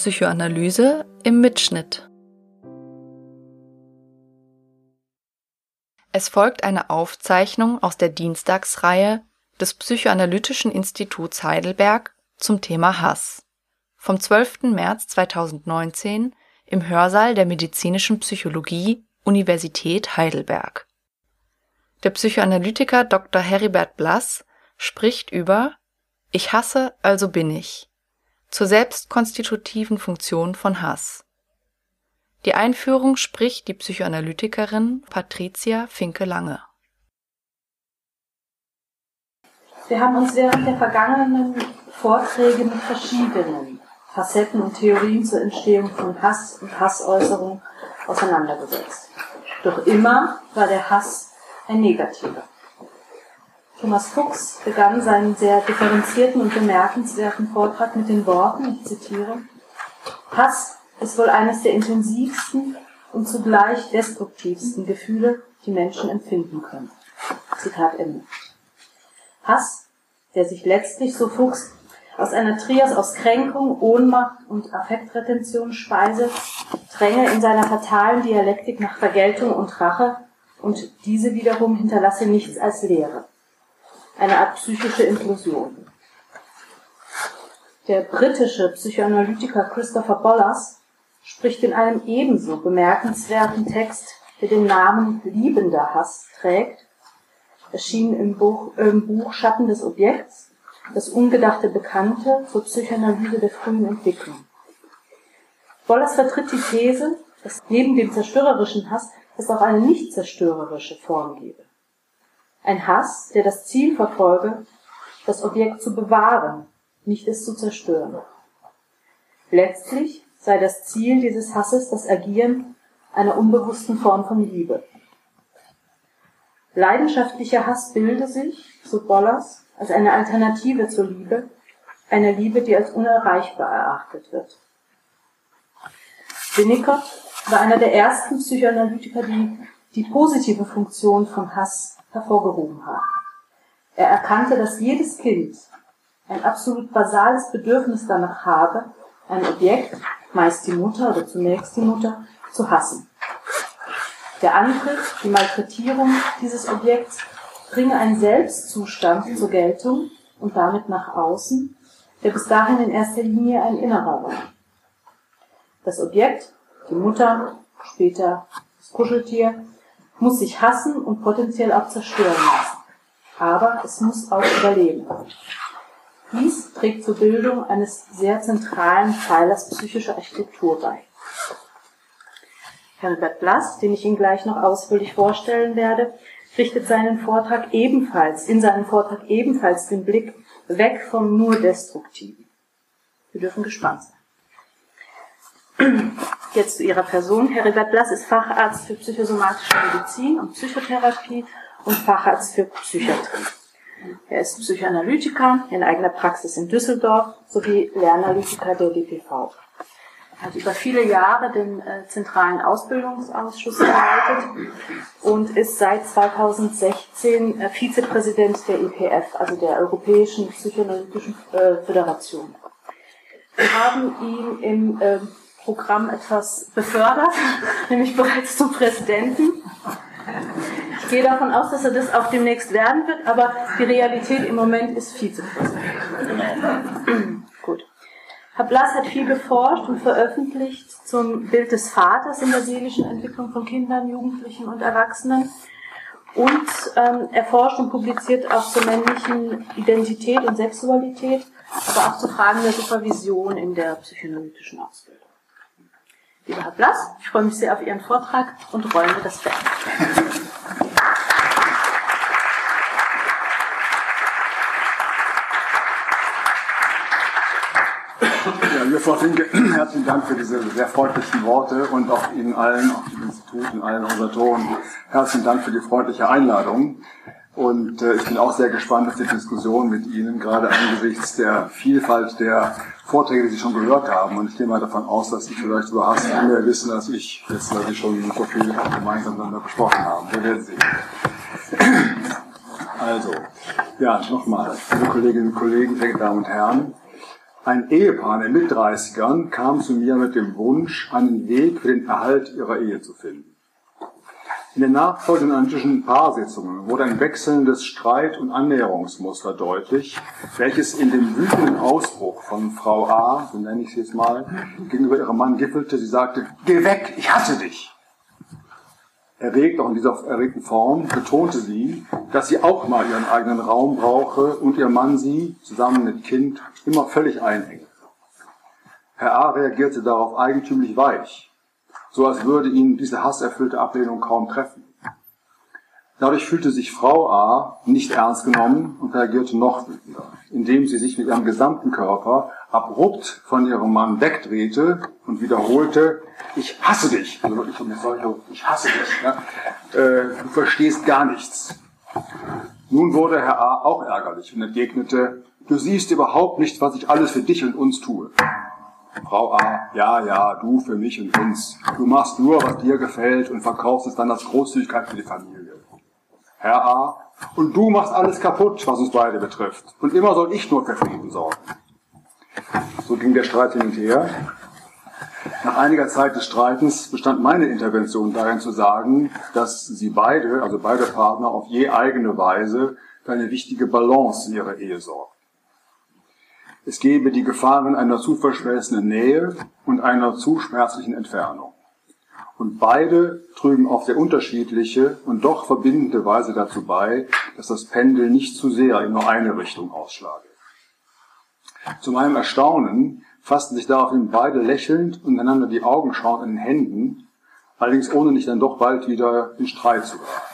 Psychoanalyse im Mitschnitt. Es folgt eine Aufzeichnung aus der Dienstagsreihe des Psychoanalytischen Instituts Heidelberg zum Thema Hass vom 12. März 2019 im Hörsaal der Medizinischen Psychologie Universität Heidelberg. Der Psychoanalytiker Dr. Heribert Blass spricht über Ich hasse, also bin ich zur selbstkonstitutiven Funktion von Hass. Die Einführung spricht die Psychoanalytikerin Patricia Finke-Lange. Wir haben uns während der vergangenen Vorträge mit verschiedenen Facetten und Theorien zur Entstehung von Hass und Hassäußerung auseinandergesetzt. Doch immer war der Hass ein negativer. Thomas Fuchs begann seinen sehr differenzierten und bemerkenswerten Vortrag mit den Worten, ich zitiere, Hass ist wohl eines der intensivsten und zugleich destruktivsten Gefühle, die Menschen empfinden können. Zitat Ende. Hass, der sich letztlich, so Fuchs, aus einer Trias aus Kränkung, Ohnmacht und Affektretention speise, dränge in seiner fatalen Dialektik nach Vergeltung und Rache und diese wiederum hinterlasse nichts als Leere eine Art psychische Implosion. Der britische Psychoanalytiker Christopher Bollas spricht in einem ebenso bemerkenswerten Text, der den Namen Liebender Hass trägt, erschienen im Buch, im Buch Schatten des Objekts, das ungedachte Bekannte zur Psychoanalyse der frühen Entwicklung. Bollas vertritt die These, dass neben dem zerstörerischen Hass es auch eine nicht zerstörerische Form gebe. Ein Hass, der das Ziel verfolge, das Objekt zu bewahren, nicht es zu zerstören. Letztlich sei das Ziel dieses Hasses das Agieren einer unbewussten Form von Liebe. Leidenschaftlicher Hass bilde sich, so Bollers, als eine Alternative zur Liebe, einer Liebe, die als unerreichbar erachtet wird. Winnicott war einer der ersten Psychoanalytiker, die die positive Funktion von Hass hervorgehoben haben. Er erkannte, dass jedes Kind ein absolut basales Bedürfnis danach habe, ein Objekt, meist die Mutter oder zunächst die Mutter, zu hassen. Der Angriff, die Malträtierung dieses Objekts bringe einen Selbstzustand zur Geltung und damit nach außen, der bis dahin in erster Linie ein innerer war. Das Objekt, die Mutter, später das Kuscheltier, muss sich hassen und potenziell auch zerstören lassen. Aber es muss auch überleben. Dies trägt zur Bildung eines sehr zentralen Pfeilers psychischer Architektur bei. Herbert Blass, den ich Ihnen gleich noch ausführlich vorstellen werde, richtet seinen Vortrag ebenfalls, in seinem Vortrag ebenfalls den Blick weg vom nur Destruktiven. Wir dürfen gespannt sein. Jetzt zu Ihrer Person. Heribert Blass ist Facharzt für psychosomatische Medizin und Psychotherapie und Facharzt für Psychiatrie. Er ist Psychoanalytiker in eigener Praxis in Düsseldorf sowie Lernanalytiker der DPV. Er hat über viele Jahre den äh, zentralen Ausbildungsausschuss geleitet und ist seit 2016 äh, Vizepräsident der IPF, also der Europäischen Psychoanalytischen äh, Föderation. Wir haben ihn im äh, Programm etwas befördert, nämlich bereits zum Präsidenten. Ich gehe davon aus, dass er das auch demnächst werden wird, aber die Realität im Moment ist Vizepräsident. Gut. Herr Blass hat viel geforscht und veröffentlicht zum Bild des Vaters in der seelischen Entwicklung von Kindern, Jugendlichen und Erwachsenen. Und ähm, er forscht und publiziert auch zur männlichen Identität und Sexualität, aber auch zu Fragen der Supervision in der psychoanalytischen Ausbildung. Lieber Herr Blass, ich freue mich sehr auf Ihren Vortrag und räume das Feld. Ja, liebe Frau Finke, herzlichen Dank für diese sehr freundlichen Worte und auch Ihnen allen, auch dem Institut und allen Organisatoren, herzlichen Dank für die freundliche Einladung. Und äh, ich bin auch sehr gespannt auf die Diskussion mit Ihnen, gerade angesichts der Vielfalt der Vorträge, die Sie schon gehört haben. Und ich gehe mal davon aus, dass Sie vielleicht über Hass mehr wissen als ich, jetzt weil Sie schon so viel gemeinsam miteinander besprochen haben. Wir werden sehen. Also, ja, nochmal, liebe Kolleginnen und Kollegen, sehr Damen und Herren. Ein Ehepaar in den Mit-30ern kam zu mir mit dem Wunsch, einen Weg für den Erhalt ihrer Ehe zu finden. In den nachfolgenden analytischen Paarsitzungen wurde ein wechselndes Streit- und Annäherungsmuster deutlich, welches in dem wütenden Ausbruch von Frau A, so nenne ich sie jetzt mal, gegenüber ihrem Mann gipfelte. Sie sagte, geh weg, ich hasse dich. Erregt, auch in dieser erregten Form, betonte sie, dass sie auch mal ihren eigenen Raum brauche und ihr Mann sie, zusammen mit Kind, immer völlig einhänge. Herr A reagierte darauf eigentümlich weich so als würde ihn diese hasserfüllte Ablehnung kaum treffen. Dadurch fühlte sich Frau A nicht ernst genommen und reagierte noch wütender, indem sie sich mit ihrem gesamten Körper abrupt von ihrem Mann wegdrehte und wiederholte, ich hasse dich. Also ich hasse dich. Äh, du verstehst gar nichts. Nun wurde Herr A. auch ärgerlich und entgegnete, du siehst überhaupt nicht, was ich alles für dich und uns tue. Frau A, ja, ja, du für mich und uns. Du machst nur, was dir gefällt und verkaufst es dann als Großzügigkeit für die Familie. Herr A, und du machst alles kaputt, was uns beide betrifft. Und immer soll ich nur für Frieden sorgen. So ging der Streit hin und her. Nach einiger Zeit des Streitens bestand meine Intervention darin zu sagen, dass sie beide, also beide Partner, auf je eigene Weise für eine wichtige Balance in ihrer Ehe sorgen. Es gebe die Gefahren einer zu verschmelzenden Nähe und einer zu schmerzlichen Entfernung. Und beide trügen auf sehr unterschiedliche und doch verbindende Weise dazu bei, dass das Pendel nicht zu sehr in nur eine Richtung ausschlage. Zu meinem Erstaunen fassten sich daraufhin beide lächelnd und einander die Augen schauend in den Händen, allerdings ohne nicht dann doch bald wieder in Streit zu geraten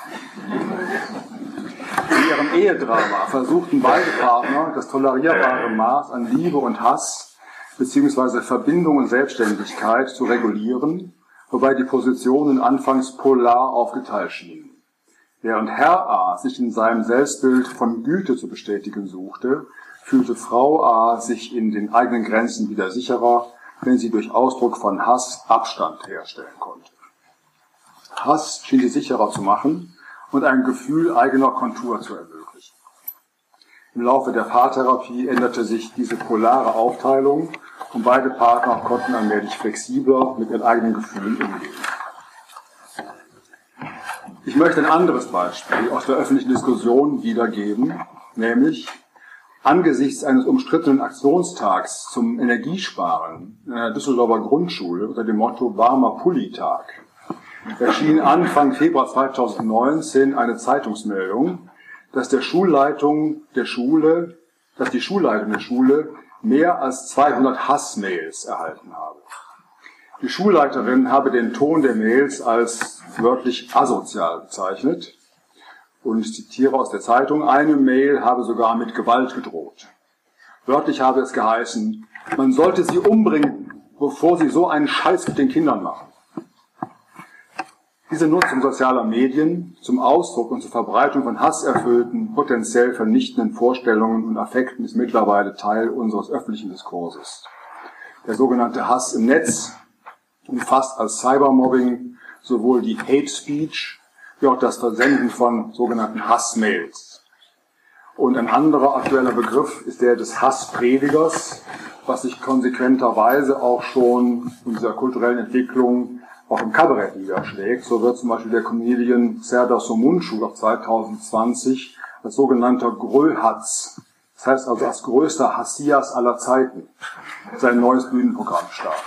ihrem Ehedrama versuchten beide Partner das tolerierbare Maß an Liebe und Hass beziehungsweise Verbindung und Selbstständigkeit zu regulieren, wobei die Positionen anfangs polar aufgeteilt schienen. Während Herr A. sich in seinem Selbstbild von Güte zu bestätigen suchte, fühlte Frau A. sich in den eigenen Grenzen wieder sicherer, wenn sie durch Ausdruck von Hass Abstand herstellen konnte. Hass schien sie sicherer zu machen, und ein Gefühl eigener Kontur zu ermöglichen. Im Laufe der Paartherapie änderte sich diese polare Aufteilung und beide Partner konnten allmählich flexibler mit ihren eigenen Gefühlen umgehen. Ich möchte ein anderes Beispiel aus der öffentlichen Diskussion wiedergeben, nämlich angesichts eines umstrittenen Aktionstags zum Energiesparen in einer Düsseldorfer Grundschule unter dem Motto Warmer Pulli-Tag erschien Anfang Februar 2019 eine Zeitungsmeldung, dass der Schulleitung der Schule, dass die Schulleitung der Schule mehr als 200 Hassmails erhalten habe. Die Schulleiterin habe den Ton der Mails als wörtlich asozial bezeichnet und ich zitiere aus der Zeitung, eine Mail habe sogar mit Gewalt gedroht. Wörtlich habe es geheißen, man sollte sie umbringen, bevor sie so einen Scheiß mit den Kindern machen. Diese Nutzung sozialer Medien zum Ausdruck und zur Verbreitung von hasserfüllten, potenziell vernichtenden Vorstellungen und Affekten ist mittlerweile Teil unseres öffentlichen Diskurses. Der sogenannte Hass im Netz umfasst als Cybermobbing sowohl die Hate Speech wie auch das Versenden von sogenannten Hassmails. Und ein anderer aktueller Begriff ist der des Hasspredigers, was sich konsequenterweise auch schon in dieser kulturellen Entwicklung auch im Kabarett niederschlägt. So wird zum Beispiel der Comedian Serdar Somuncu auch 2020 als sogenannter Gröhatz, das heißt also als größter Hassias aller Zeiten, sein neues Bühnenprogramm startet.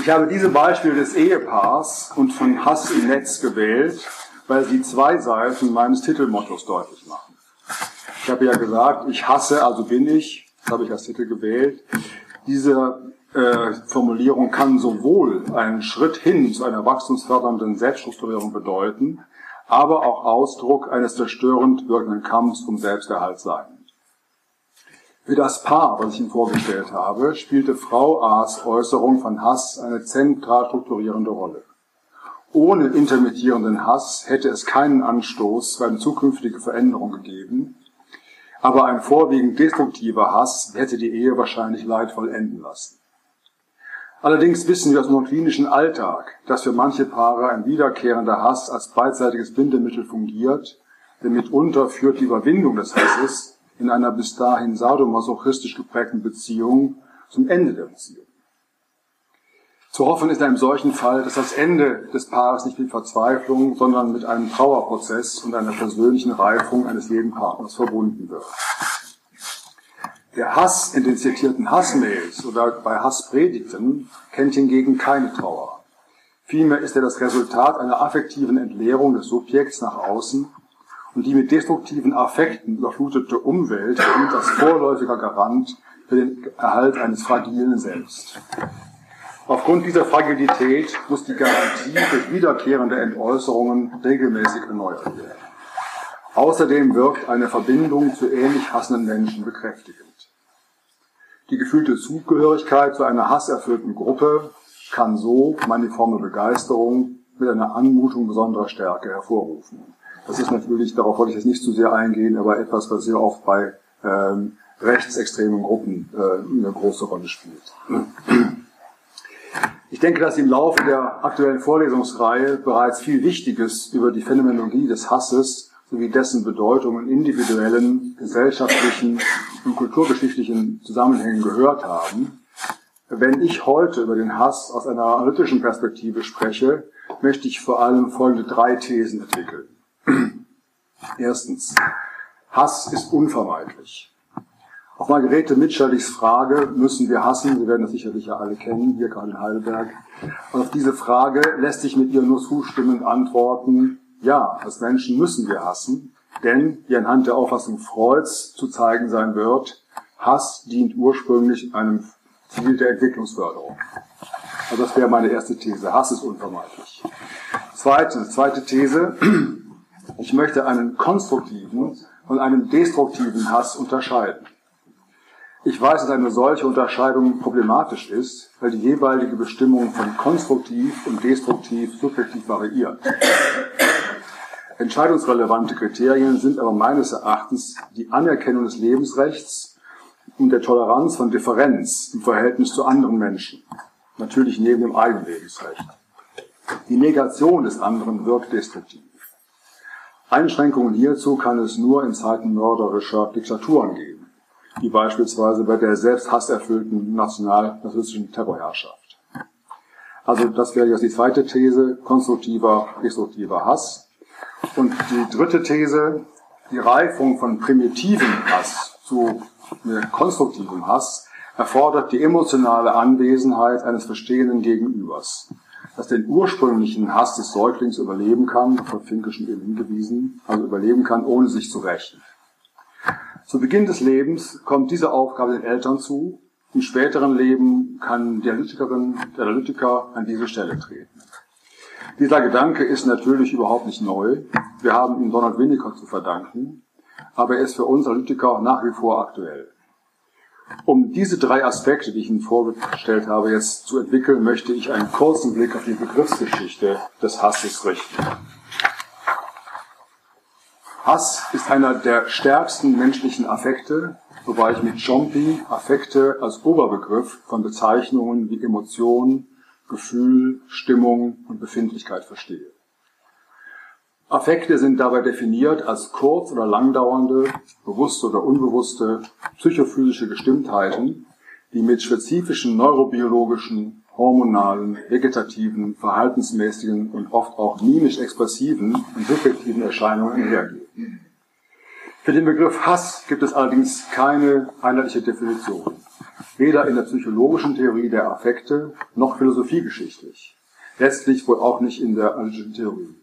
Ich habe diese Beispiele des Ehepaars und von Hass im Netz gewählt, weil sie zwei Seiten meines Titelmottos deutlich machen. Ich habe ja gesagt, ich hasse, also bin ich, das habe ich als Titel gewählt. Diese äh, Formulierung kann sowohl einen Schritt hin zu einer wachstumsfördernden Selbststrukturierung bedeuten, aber auch Ausdruck eines zerstörend wirkenden Kampfs um Selbsterhalt sein. Für das Paar, was ich Ihnen vorgestellt habe, spielte Frau A's Äußerung von Hass eine zentral strukturierende Rolle. Ohne intermittierenden Hass hätte es keinen Anstoß für eine zukünftige Veränderung gegeben, aber ein vorwiegend destruktiver Hass hätte die Ehe wahrscheinlich leidvoll enden lassen. Allerdings wissen wir aus unserem klinischen Alltag, dass für manche Paare ein wiederkehrender Hass als beidseitiges Bindemittel fungiert, denn mitunter führt die Überwindung des Hasses in einer bis dahin sadomasochistisch geprägten Beziehung zum Ende der Beziehung. Zu hoffen ist in einem solchen Fall, dass das Ende des Paares nicht mit Verzweiflung, sondern mit einem Trauerprozess und einer persönlichen Reifung eines jeden Partners verbunden wird. Der Hass in den zitierten Hassmails oder bei Hasspredigten kennt hingegen keine Trauer. Vielmehr ist er das Resultat einer affektiven Entleerung des Subjekts nach außen und die mit destruktiven Affekten überflutete Umwelt dient als vorläufiger Garant für den Erhalt eines fragilen Selbst. Aufgrund dieser Fragilität muss die Garantie durch wiederkehrende Entäußerungen regelmäßig erneuert werden. Außerdem wirkt eine Verbindung zu ähnlich hassenden Menschen bekräftigend. Die gefühlte Zugehörigkeit zu einer hasserfüllten Gruppe kann so maniforme Begeisterung mit einer Anmutung besonderer Stärke hervorrufen. Das ist natürlich, darauf wollte ich jetzt nicht zu sehr eingehen, aber etwas, was sehr oft bei ähm, rechtsextremen Gruppen äh, eine große Rolle spielt. Ich denke, dass im Laufe der aktuellen Vorlesungsreihe bereits viel Wichtiges über die Phänomenologie des Hasses sowie dessen Bedeutung in individuellen, gesellschaftlichen und kulturgeschichtlichen Zusammenhängen gehört haben. Wenn ich heute über den Hass aus einer analytischen Perspektive spreche, möchte ich vor allem folgende drei Thesen entwickeln. Erstens. Hass ist unvermeidlich. Auf Margarete Mitscherlichs Frage, müssen wir hassen? Sie werden das sicherlich ja alle kennen, hier gerade in Heidelberg. Und auf diese Frage lässt sich mit ihr nur zustimmend antworten, ja, als Menschen müssen wir hassen, denn, wie anhand der Auffassung Freuds zu zeigen sein wird, Hass dient ursprünglich einem Ziel der Entwicklungsförderung. Also das wäre meine erste These. Hass ist unvermeidlich. Zweite, zweite These. Ich möchte einen konstruktiven und einen destruktiven Hass unterscheiden. Ich weiß, dass eine solche Unterscheidung problematisch ist, weil die jeweilige Bestimmung von konstruktiv und destruktiv subjektiv variiert. Entscheidungsrelevante Kriterien sind aber meines Erachtens die Anerkennung des Lebensrechts und der Toleranz von Differenz im Verhältnis zu anderen Menschen. Natürlich neben dem eigenen Lebensrecht. Die Negation des anderen wirkt destruktiv. Einschränkungen hierzu kann es nur in Zeiten mörderischer Diktaturen geben wie beispielsweise bei der selbst hasserfüllten nationalnationalistischen Terrorherrschaft. Also das wäre jetzt die zweite These, konstruktiver, destruktiver Hass. Und die dritte These, die Reifung von primitiven Hass zu konstruktivem Hass erfordert die emotionale Anwesenheit eines verstehenden Gegenübers, das den ursprünglichen Hass des Säuglings überleben kann, von Finkischen eben hingewiesen, also überleben kann, ohne sich zu rächen. Zu Beginn des Lebens kommt diese Aufgabe den Eltern zu. Im späteren Leben kann die Analytikerin, der Analytiker an diese Stelle treten. Dieser Gedanke ist natürlich überhaupt nicht neu. Wir haben ihn Donald Winnicott zu verdanken, aber er ist für uns Analytiker nach wie vor aktuell. Um diese drei Aspekte, die ich Ihnen vorgestellt habe, jetzt zu entwickeln, möchte ich einen kurzen Blick auf die Begriffsgeschichte des Hasses richten. Hass ist einer der stärksten menschlichen Affekte, wobei ich mit Jompi Affekte als Oberbegriff von Bezeichnungen wie Emotion, Gefühl, Stimmung und Befindlichkeit verstehe. Affekte sind dabei definiert als kurz- oder langdauernde, bewusste oder unbewusste psychophysische Gestimmtheiten, die mit spezifischen neurobiologischen, hormonalen, vegetativen, verhaltensmäßigen und oft auch mimisch-expressiven und subjektiven Erscheinungen einhergehen. Für den Begriff Hass gibt es allerdings keine einheitliche Definition, weder in der psychologischen Theorie der Affekte noch philosophiegeschichtlich, letztlich wohl auch nicht in der analytischen Theorie.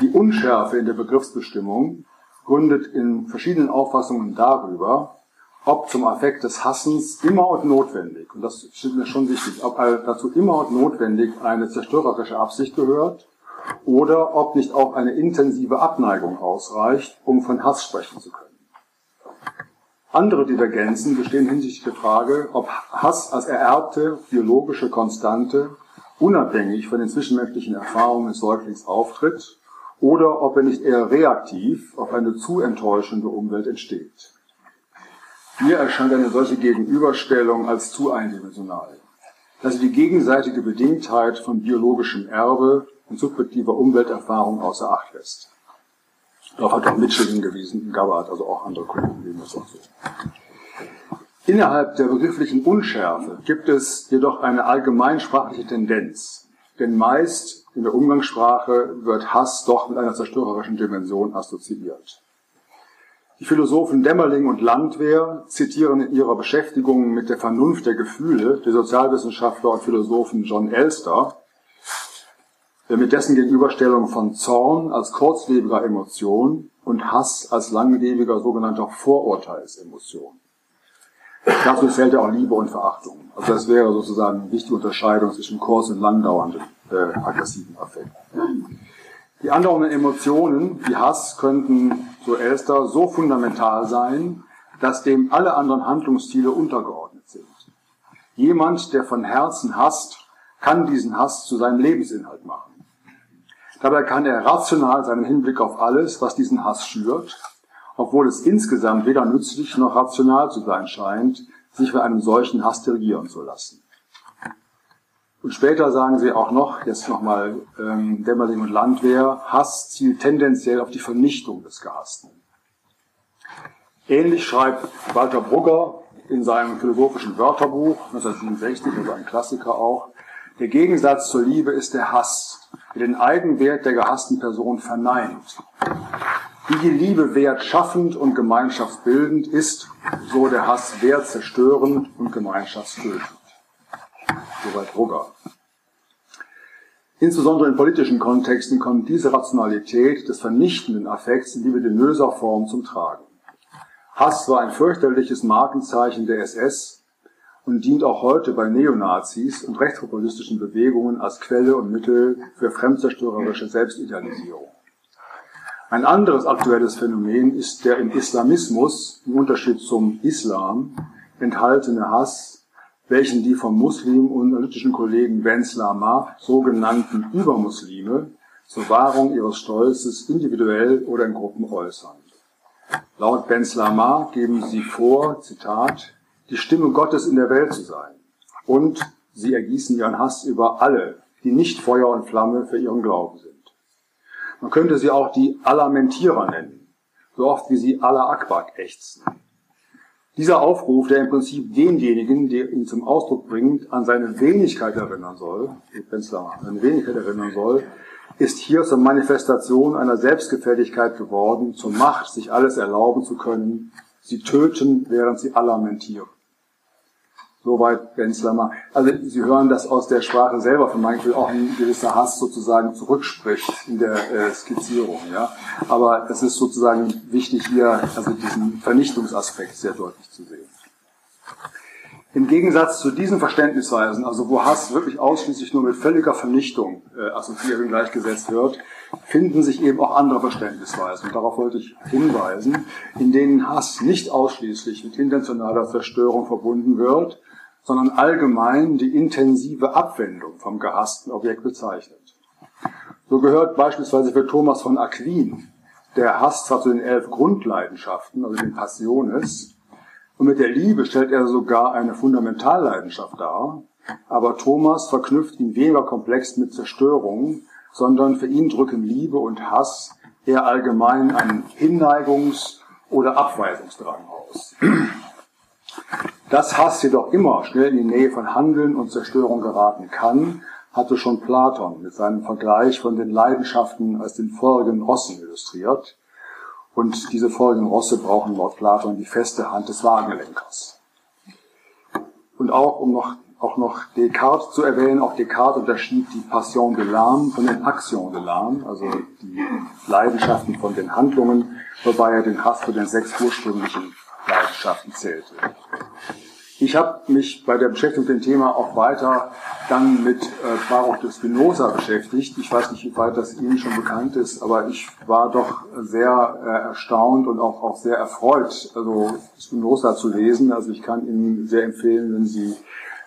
Die Unschärfe in der Begriffsbestimmung gründet in verschiedenen Auffassungen darüber, ob zum Affekt des Hassens immer und notwendig, und das ist mir schon wichtig, ob dazu immer und notwendig eine zerstörerische Absicht gehört oder ob nicht auch eine intensive Abneigung ausreicht, um von Hass sprechen zu können. Andere Divergenzen bestehen hinsichtlich der Frage, ob Hass als ererbte biologische Konstante unabhängig von den zwischenmenschlichen Erfahrungen des Säuglings auftritt oder ob er nicht eher reaktiv auf eine zu enttäuschende Umwelt entsteht. Mir erscheint eine solche Gegenüberstellung als zu eindimensional, dass sie die gegenseitige Bedingtheit von biologischem Erbe und subjektiver Umwelterfahrung außer Acht lässt. Darauf hat auch Mitchell hingewiesen, Gabbard, also auch andere Kollegen leben das auch so. Innerhalb der begrifflichen Unschärfe gibt es jedoch eine allgemeinsprachliche Tendenz. Denn meist in der Umgangssprache wird Hass doch mit einer zerstörerischen Dimension assoziiert. Die Philosophen Dämmerling und Landwehr zitieren in ihrer Beschäftigung mit der Vernunft der Gefühle der Sozialwissenschaftler und Philosophen John Elster, der mit dessen Gegenüberstellung von Zorn als kurzlebiger Emotion und Hass als langlebiger sogenannter Vorurteilsemotion. Dazu zählt ja auch Liebe und Verachtung. Also das wäre sozusagen eine wichtige Unterscheidung zwischen kurz- und langdauernden äh, aggressiven Affekten. Die andauernden Emotionen, wie Hass, könnten, so Elster, so fundamental sein, dass dem alle anderen Handlungsstile untergeordnet sind. Jemand, der von Herzen hasst, kann diesen Hass zu seinem Lebensinhalt machen. Dabei kann er rational seinen Hinblick auf alles, was diesen Hass schürt, obwohl es insgesamt weder nützlich noch rational zu sein scheint, sich von einem solchen Hass dirigieren zu lassen. Und später sagen sie auch noch, jetzt nochmal ähm, Dämmerling und Landwehr, Hass zielt tendenziell auf die Vernichtung des Gehassten. Ähnlich schreibt Walter Brugger in seinem philosophischen Wörterbuch 1967, also ein Klassiker auch, der Gegensatz zur Liebe ist der Hass, der den Eigenwert der gehassten Person verneint. Wie die Liebe wertschaffend und gemeinschaftsbildend ist, so der Hass wertzerstörend und gemeinschaftstötend. Soweit Brugger. Insbesondere in politischen Kontexten kommt diese Rationalität des vernichtenden Affekts in libidinöser Form zum Tragen. Hass war ein fürchterliches Markenzeichen der SS und dient auch heute bei Neonazis und rechtspopulistischen Bewegungen als Quelle und Mittel für fremdzerstörerische Selbstidealisierung. Ein anderes aktuelles Phänomen ist der im Islamismus, im Unterschied zum Islam, enthaltene Hass welchen die vom Muslim und analytischen Kollegen Benz Lama sogenannten Übermuslime zur Wahrung ihres Stolzes individuell oder in Gruppen äußern. Laut Benz Lama geben sie vor, Zitat, die Stimme Gottes in der Welt zu sein. Und sie ergießen ihren Hass über alle, die nicht Feuer und Flamme für ihren Glauben sind. Man könnte sie auch die Alamentierer nennen, so oft wie sie Allah Akbar ächzen. Dieser Aufruf, der im Prinzip denjenigen, der ihn zum Ausdruck bringt, an seine Wenigkeit erinnern soll, seine Wenigkeit erinnern soll, ist hier zur Manifestation einer Selbstgefälligkeit geworden, zur Macht, sich alles erlauben zu können. Sie töten, während sie lamentieren. Soweit Benzlammer. Also Sie hören, dass aus der Sprache selber von Michael auch ein gewisser Hass sozusagen zurückspricht in der äh, Skizzierung. Ja? Aber es ist sozusagen wichtig hier, also diesen Vernichtungsaspekt sehr deutlich zu sehen. Im Gegensatz zu diesen Verständnisweisen, also wo Hass wirklich ausschließlich nur mit völliger Vernichtung äh, assoziiert und gleichgesetzt wird, finden sich eben auch andere Verständnisweisen. Und darauf wollte ich hinweisen, in denen Hass nicht ausschließlich mit intentionaler Zerstörung verbunden wird, sondern allgemein die intensive Abwendung vom gehassten Objekt bezeichnet. So gehört beispielsweise für Thomas von Aquin der Hass zwar zu den elf Grundleidenschaften, also den Passiones, und mit der Liebe stellt er sogar eine Fundamentalleidenschaft dar, aber Thomas verknüpft ihn weniger komplex mit Zerstörung, sondern für ihn drücken Liebe und Hass eher allgemein einen Hinneigungs- oder Abweisungsdrang aus. Dass Hass jedoch immer schnell in die Nähe von Handeln und Zerstörung geraten kann, hatte schon Platon mit seinem Vergleich von den Leidenschaften als den feurigen Rossen illustriert. Und diese feurigen Rosse brauchen laut Platon die feste Hand des Wagenlenkers. Und auch, um noch, auch noch Descartes zu erwähnen, auch Descartes unterschied die Passion de l'âme von den Actions de l'âme, also die Leidenschaften von den Handlungen, wobei er den Hass zu den sechs ursprünglichen Leidenschaften zählte. Ich habe mich bei der Beschäftigung mit dem Thema auch weiter dann mit äh, Baruch de Spinoza beschäftigt. Ich weiß nicht, wie weit das Ihnen schon bekannt ist, aber ich war doch sehr äh, erstaunt und auch, auch sehr erfreut, also Spinoza zu lesen. Also ich kann Ihnen sehr empfehlen, wenn Sie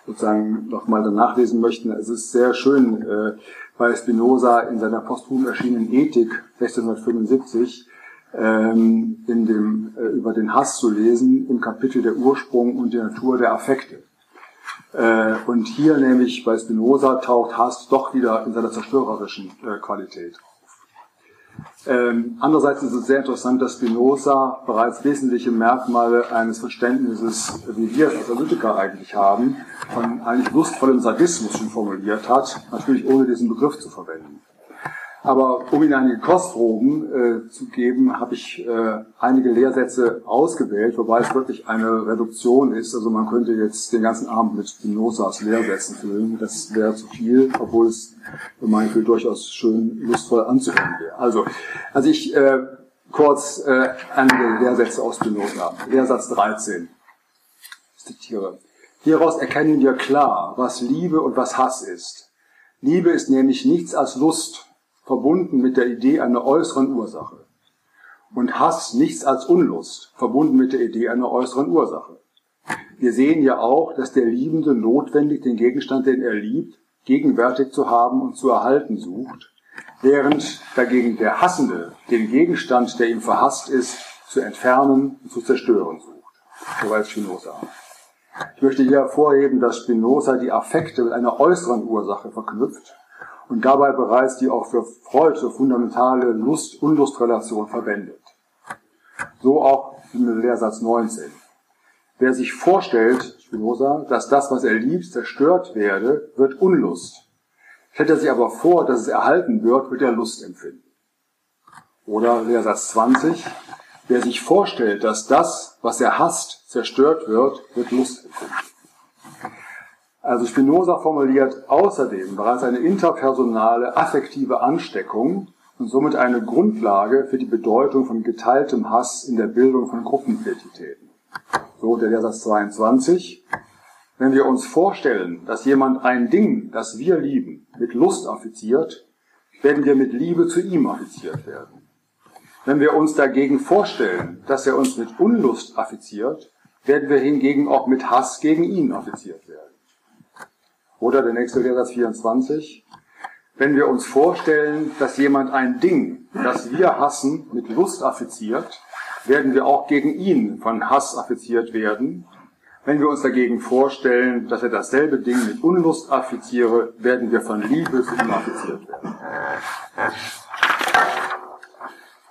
sozusagen noch mal danach lesen möchten. Es ist sehr schön, äh, bei Spinoza in seiner posthum erschienenen Ethik 1675 ähm, in dem, äh, über den Hass zu lesen im Kapitel der Ursprung und die Natur der Affekte. Äh, und hier nämlich bei Spinoza taucht Hass doch wieder in seiner zerstörerischen äh, Qualität. Ähm, andererseits ist es sehr interessant, dass Spinoza bereits wesentliche Merkmale eines Verständnisses, wie wir als Analytiker eigentlich haben, von eigentlich lustvollem Sadismus schon formuliert hat, natürlich ohne diesen Begriff zu verwenden. Aber um Ihnen einige Kostproben äh, zu geben, habe ich äh, einige Lehrsätze ausgewählt, wobei es wirklich eine Reduktion ist. Also man könnte jetzt den ganzen Abend mit Spinozas Lehrsätzen füllen. Das wäre zu viel, obwohl es für mein Gefühl durchaus schön lustvoll anzuhören wäre. Also, also ich äh, kurz äh, einige Lehrsätze aus Spinoza. Lehrsatz 13. Ich zitiere. Hieraus erkennen wir klar, was Liebe und was Hass ist. Liebe ist nämlich nichts als Lust verbunden mit der Idee einer äußeren Ursache. Und Hass nichts als Unlust, verbunden mit der Idee einer äußeren Ursache. Wir sehen ja auch, dass der Liebende notwendig den Gegenstand, den er liebt, gegenwärtig zu haben und zu erhalten sucht, während dagegen der Hassende den Gegenstand, der ihm verhasst ist, zu entfernen und zu zerstören sucht. Soweit Spinoza. Ich möchte hier hervorheben, dass Spinoza die Affekte mit einer äußeren Ursache verknüpft und dabei bereits die auch für Freud so fundamentale Lust-Unlust-Relation verwendet. So auch im Lehrsatz 19. Wer sich vorstellt, Spinoza, dass das, was er liebt, zerstört werde, wird Unlust. Stellt er sich aber vor, dass es erhalten wird, wird er Lust empfinden. Oder Lehrsatz 20. Wer sich vorstellt, dass das, was er hasst, zerstört wird, wird Lust empfinden. Also Spinoza formuliert außerdem bereits eine interpersonale affektive Ansteckung und somit eine Grundlage für die Bedeutung von geteiltem Hass in der Bildung von Gruppenidentitäten. So der Lehrsatz 22. Wenn wir uns vorstellen, dass jemand ein Ding, das wir lieben, mit Lust affiziert, werden wir mit Liebe zu ihm affiziert werden. Wenn wir uns dagegen vorstellen, dass er uns mit Unlust affiziert, werden wir hingegen auch mit Hass gegen ihn affiziert werden. Oder der nächste Lehrsatz 24. Wenn wir uns vorstellen, dass jemand ein Ding, das wir hassen, mit Lust affiziert, werden wir auch gegen ihn von Hass affiziert werden. Wenn wir uns dagegen vorstellen, dass er dasselbe Ding mit Unlust affiziere, werden wir von Liebe zu ihm affiziert werden.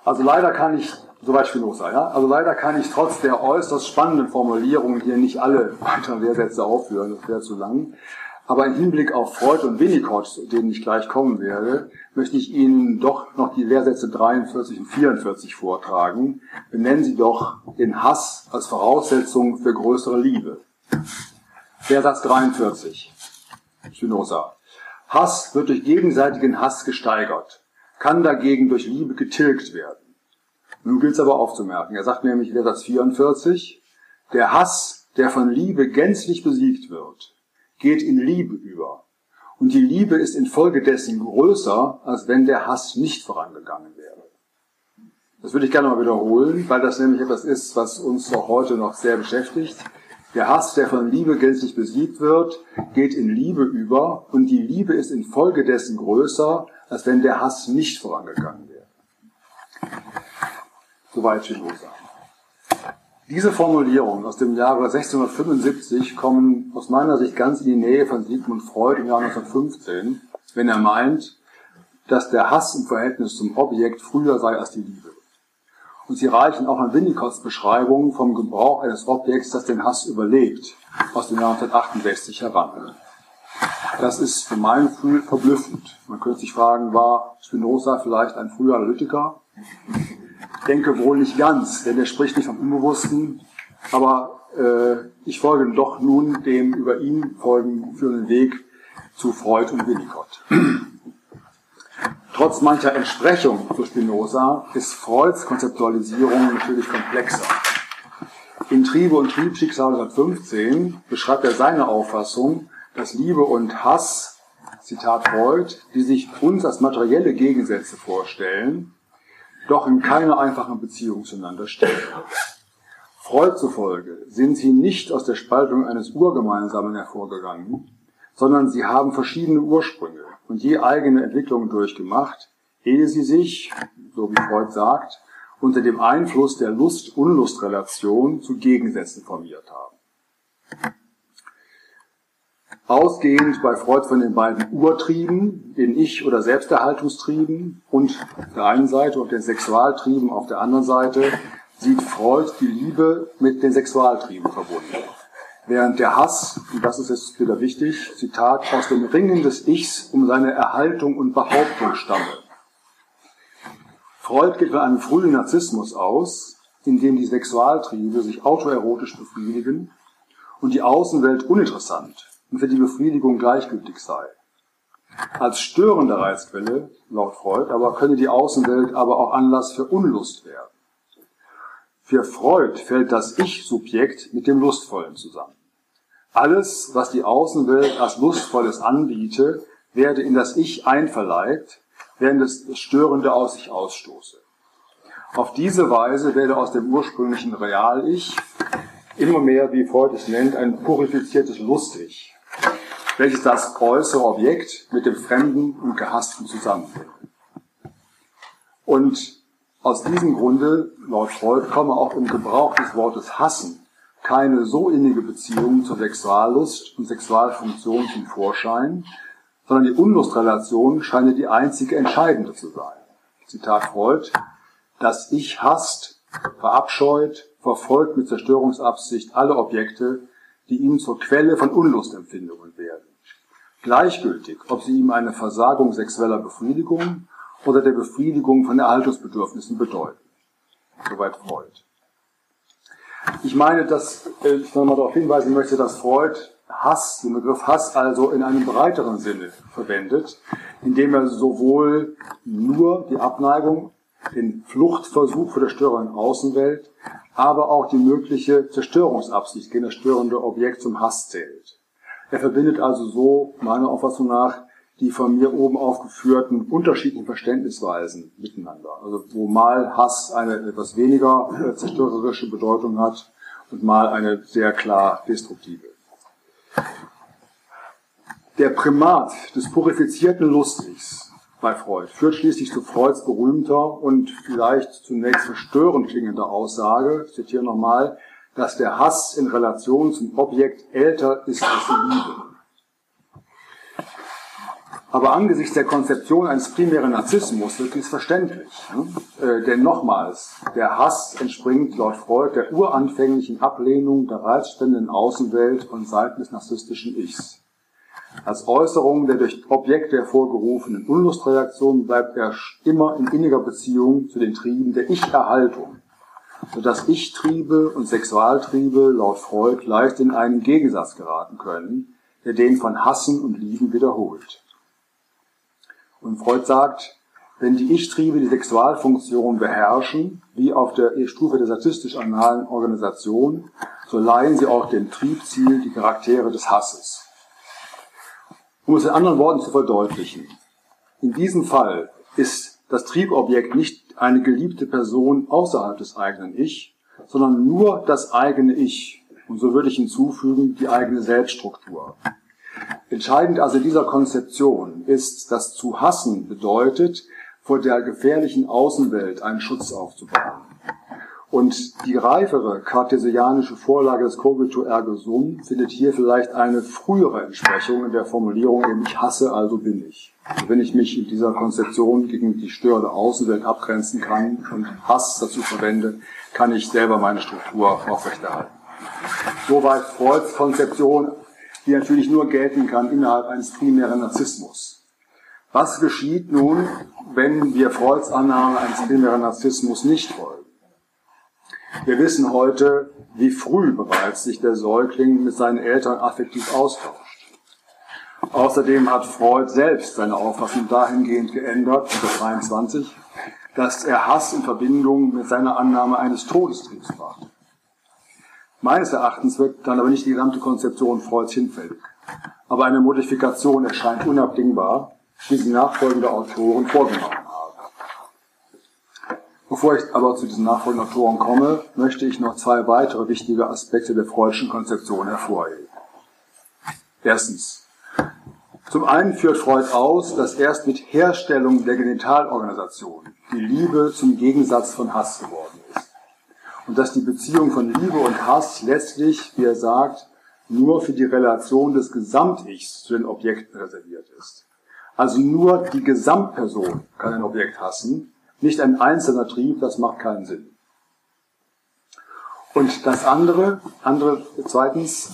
Also leider kann ich, soweit Spinoza, ja, also leider kann ich trotz der äußerst spannenden Formulierungen hier nicht alle weiteren Lehrsätze aufführen, das wäre zu lang. Aber im Hinblick auf Freud und Winnicott, zu denen ich gleich kommen werde, möchte ich Ihnen doch noch die Lehrsätze 43 und 44 vortragen. Benennen Sie doch den Hass als Voraussetzung für größere Liebe. Lehrsatz 43. Spinoza. Hass wird durch gegenseitigen Hass gesteigert, kann dagegen durch Liebe getilgt werden. Nun gilt es aber aufzumerken. Er sagt nämlich Lehrsatz 44, der Hass, der von Liebe gänzlich besiegt wird, geht in Liebe über. Und die Liebe ist infolgedessen größer, als wenn der Hass nicht vorangegangen wäre. Das würde ich gerne mal wiederholen, weil das nämlich etwas ist, was uns auch heute noch sehr beschäftigt. Der Hass, der von Liebe gänzlich besiegt wird, geht in Liebe über und die Liebe ist infolgedessen größer, als wenn der Hass nicht vorangegangen wäre. Soweit Spinoza. Diese Formulierungen aus dem Jahre 1675 kommen aus meiner Sicht ganz in die Nähe von Sigmund Freud im Jahr 1915, wenn er meint, dass der Hass im Verhältnis zum Objekt früher sei als die Liebe. Und sie reichen auch an Winnicotts Beschreibung vom Gebrauch eines Objekts, das den Hass überlebt, aus dem Jahr 1968 heran. Das ist für mein Gefühl verblüffend. Man könnte sich fragen, war Spinoza vielleicht ein früher Analytiker? Denke wohl nicht ganz, denn er spricht nicht vom Unbewussten, aber äh, ich folge doch nun dem über ihn folgen führenden Weg zu Freud und Winnicott. Trotz mancher Entsprechung zu Spinoza ist Freuds Konzeptualisierung natürlich komplexer. In Triebe und Triebschicksal 115 beschreibt er seine Auffassung, dass Liebe und Hass, Zitat Freud, die sich uns als materielle Gegensätze vorstellen, doch in keiner einfachen Beziehung zueinander stehen. Freud zufolge sind sie nicht aus der Spaltung eines Urgemeinsamen hervorgegangen, sondern sie haben verschiedene Ursprünge und je eigene Entwicklungen durchgemacht, ehe sie sich, so wie Freud sagt, unter dem Einfluss der Lust-Unlust-Relation zu Gegensätzen formiert haben. Ausgehend bei Freud von den beiden Urtrieben, den Ich- oder Selbsterhaltungstrieben und der einen Seite und den Sexualtrieben auf der anderen Seite, sieht Freud die Liebe mit den Sexualtrieben verbunden. Während der Hass, und das ist jetzt wieder wichtig, Zitat, aus dem Ringen des Ichs um seine Erhaltung und Behauptung stamme. Freud geht von einem frühen Narzissmus aus, in dem die Sexualtriebe sich autoerotisch befriedigen und die Außenwelt uninteressant und für die Befriedigung gleichgültig sei. Als störende Reizquelle, laut Freud, aber könne die Außenwelt aber auch Anlass für Unlust werden. Für Freud fällt das Ich-Subjekt mit dem Lustvollen zusammen. Alles, was die Außenwelt als Lustvolles anbiete, werde in das Ich einverleibt, während es das Störende aus sich ausstoße. Auf diese Weise werde aus dem ursprünglichen Real-Ich immer mehr, wie Freud es nennt, ein purifiziertes Lust-Ich, welches das äußere Objekt mit dem Fremden und Gehassten zusammenbringt. Und aus diesem Grunde, laut Freud, komme auch im Gebrauch des Wortes hassen keine so innige Beziehung zur Sexuallust und Sexualfunktion zum Vorschein, sondern die Unlustrelation scheine die einzige entscheidende zu sein. Zitat Freud, das Ich hasst, verabscheut, verfolgt mit Zerstörungsabsicht alle Objekte, die ihm zur Quelle von Unlustempfindungen werden. Gleichgültig, ob sie ihm eine Versagung sexueller Befriedigung oder der Befriedigung von Erhaltungsbedürfnissen bedeuten. Soweit Freud. Ich meine, dass äh, ich nochmal darauf hinweisen möchte, dass Freud Hass, den Begriff Hass also in einem breiteren Sinne verwendet, indem er sowohl nur die Abneigung, den Fluchtversuch vor der störenden Außenwelt, aber auch die mögliche Zerstörungsabsicht gegen das störende Objekt zum Hass zählt. Er verbindet also so, meiner Auffassung nach, die von mir oben aufgeführten unterschiedlichen Verständnisweisen miteinander. Also wo mal Hass eine etwas weniger äh, zerstörerische Bedeutung hat und mal eine sehr klar destruktive. Der Primat des purifizierten Lustigs bei Freud führt schließlich zu Freuds berühmter und vielleicht zunächst verstörend klingender Aussage, ich zitiere nochmal, dass der Hass in Relation zum Objekt älter ist als die Liebe. Aber angesichts der Konzeption eines primären Narzissmus wird dies verständlich. Ne? Äh, denn nochmals, der Hass entspringt laut Freud der uranfänglichen Ablehnung der reizspendenden Außenwelt und Seiten des narzisstischen Ichs. Als Äußerung der durch Objekte hervorgerufenen Unlustreaktion bleibt er immer in inniger Beziehung zu den Trieben der Ich-Erhaltung, sodass Ich-Triebe und Sexualtriebe laut Freud leicht in einen Gegensatz geraten können, der den von Hassen und Lieben wiederholt. Und Freud sagt, wenn die Ich-Triebe die Sexualfunktion beherrschen, wie auf der Stufe der statistisch-analen Organisation, so leihen sie auch dem Triebziel die Charaktere des Hasses. Um es in anderen Worten zu verdeutlichen, in diesem Fall ist das Triebobjekt nicht eine geliebte Person außerhalb des eigenen Ich, sondern nur das eigene Ich. Und so würde ich hinzufügen, die eigene Selbststruktur. Entscheidend also dieser Konzeption ist, dass zu hassen bedeutet, vor der gefährlichen Außenwelt einen Schutz aufzubauen. Und die reifere kartesianische Vorlage des Cogito ergo sum findet hier vielleicht eine frühere Entsprechung in der Formulierung, eben ich hasse, also bin ich. Also wenn ich mich in dieser Konzeption gegen die störende Außenwelt abgrenzen kann und Hass dazu verwende, kann ich selber meine Struktur aufrechterhalten. Soweit Freuds Konzeption die natürlich nur gelten kann innerhalb eines primären Narzissmus. Was geschieht nun, wenn wir Freuds Annahme eines primären Narzissmus nicht folgen? Wir wissen heute, wie früh bereits sich der Säugling mit seinen Eltern affektiv austauscht. Außerdem hat Freud selbst seine Auffassung dahingehend geändert, unter 23, dass er Hass in Verbindung mit seiner Annahme eines Todestriebs brachte. Meines Erachtens wird dann aber nicht die gesamte Konzeption Freuds hinfällig. Aber eine Modifikation erscheint unabdingbar, wie sie nachfolgende Autoren vorgenommen haben. Bevor ich aber zu diesen nachfolgenden Autoren komme, möchte ich noch zwei weitere wichtige Aspekte der Freudschen Konzeption hervorheben. Erstens. Zum einen führt Freud aus, dass erst mit Herstellung der Genitalorganisation die Liebe zum Gegensatz von Hass geworden ist und dass die Beziehung von Liebe und Hass letztlich, wie er sagt, nur für die Relation des Gesamtichs zu den Objekten reserviert ist. Also nur die Gesamtperson kann ein Objekt hassen, nicht ein einzelner Trieb, das macht keinen Sinn. Und das andere, andere zweitens,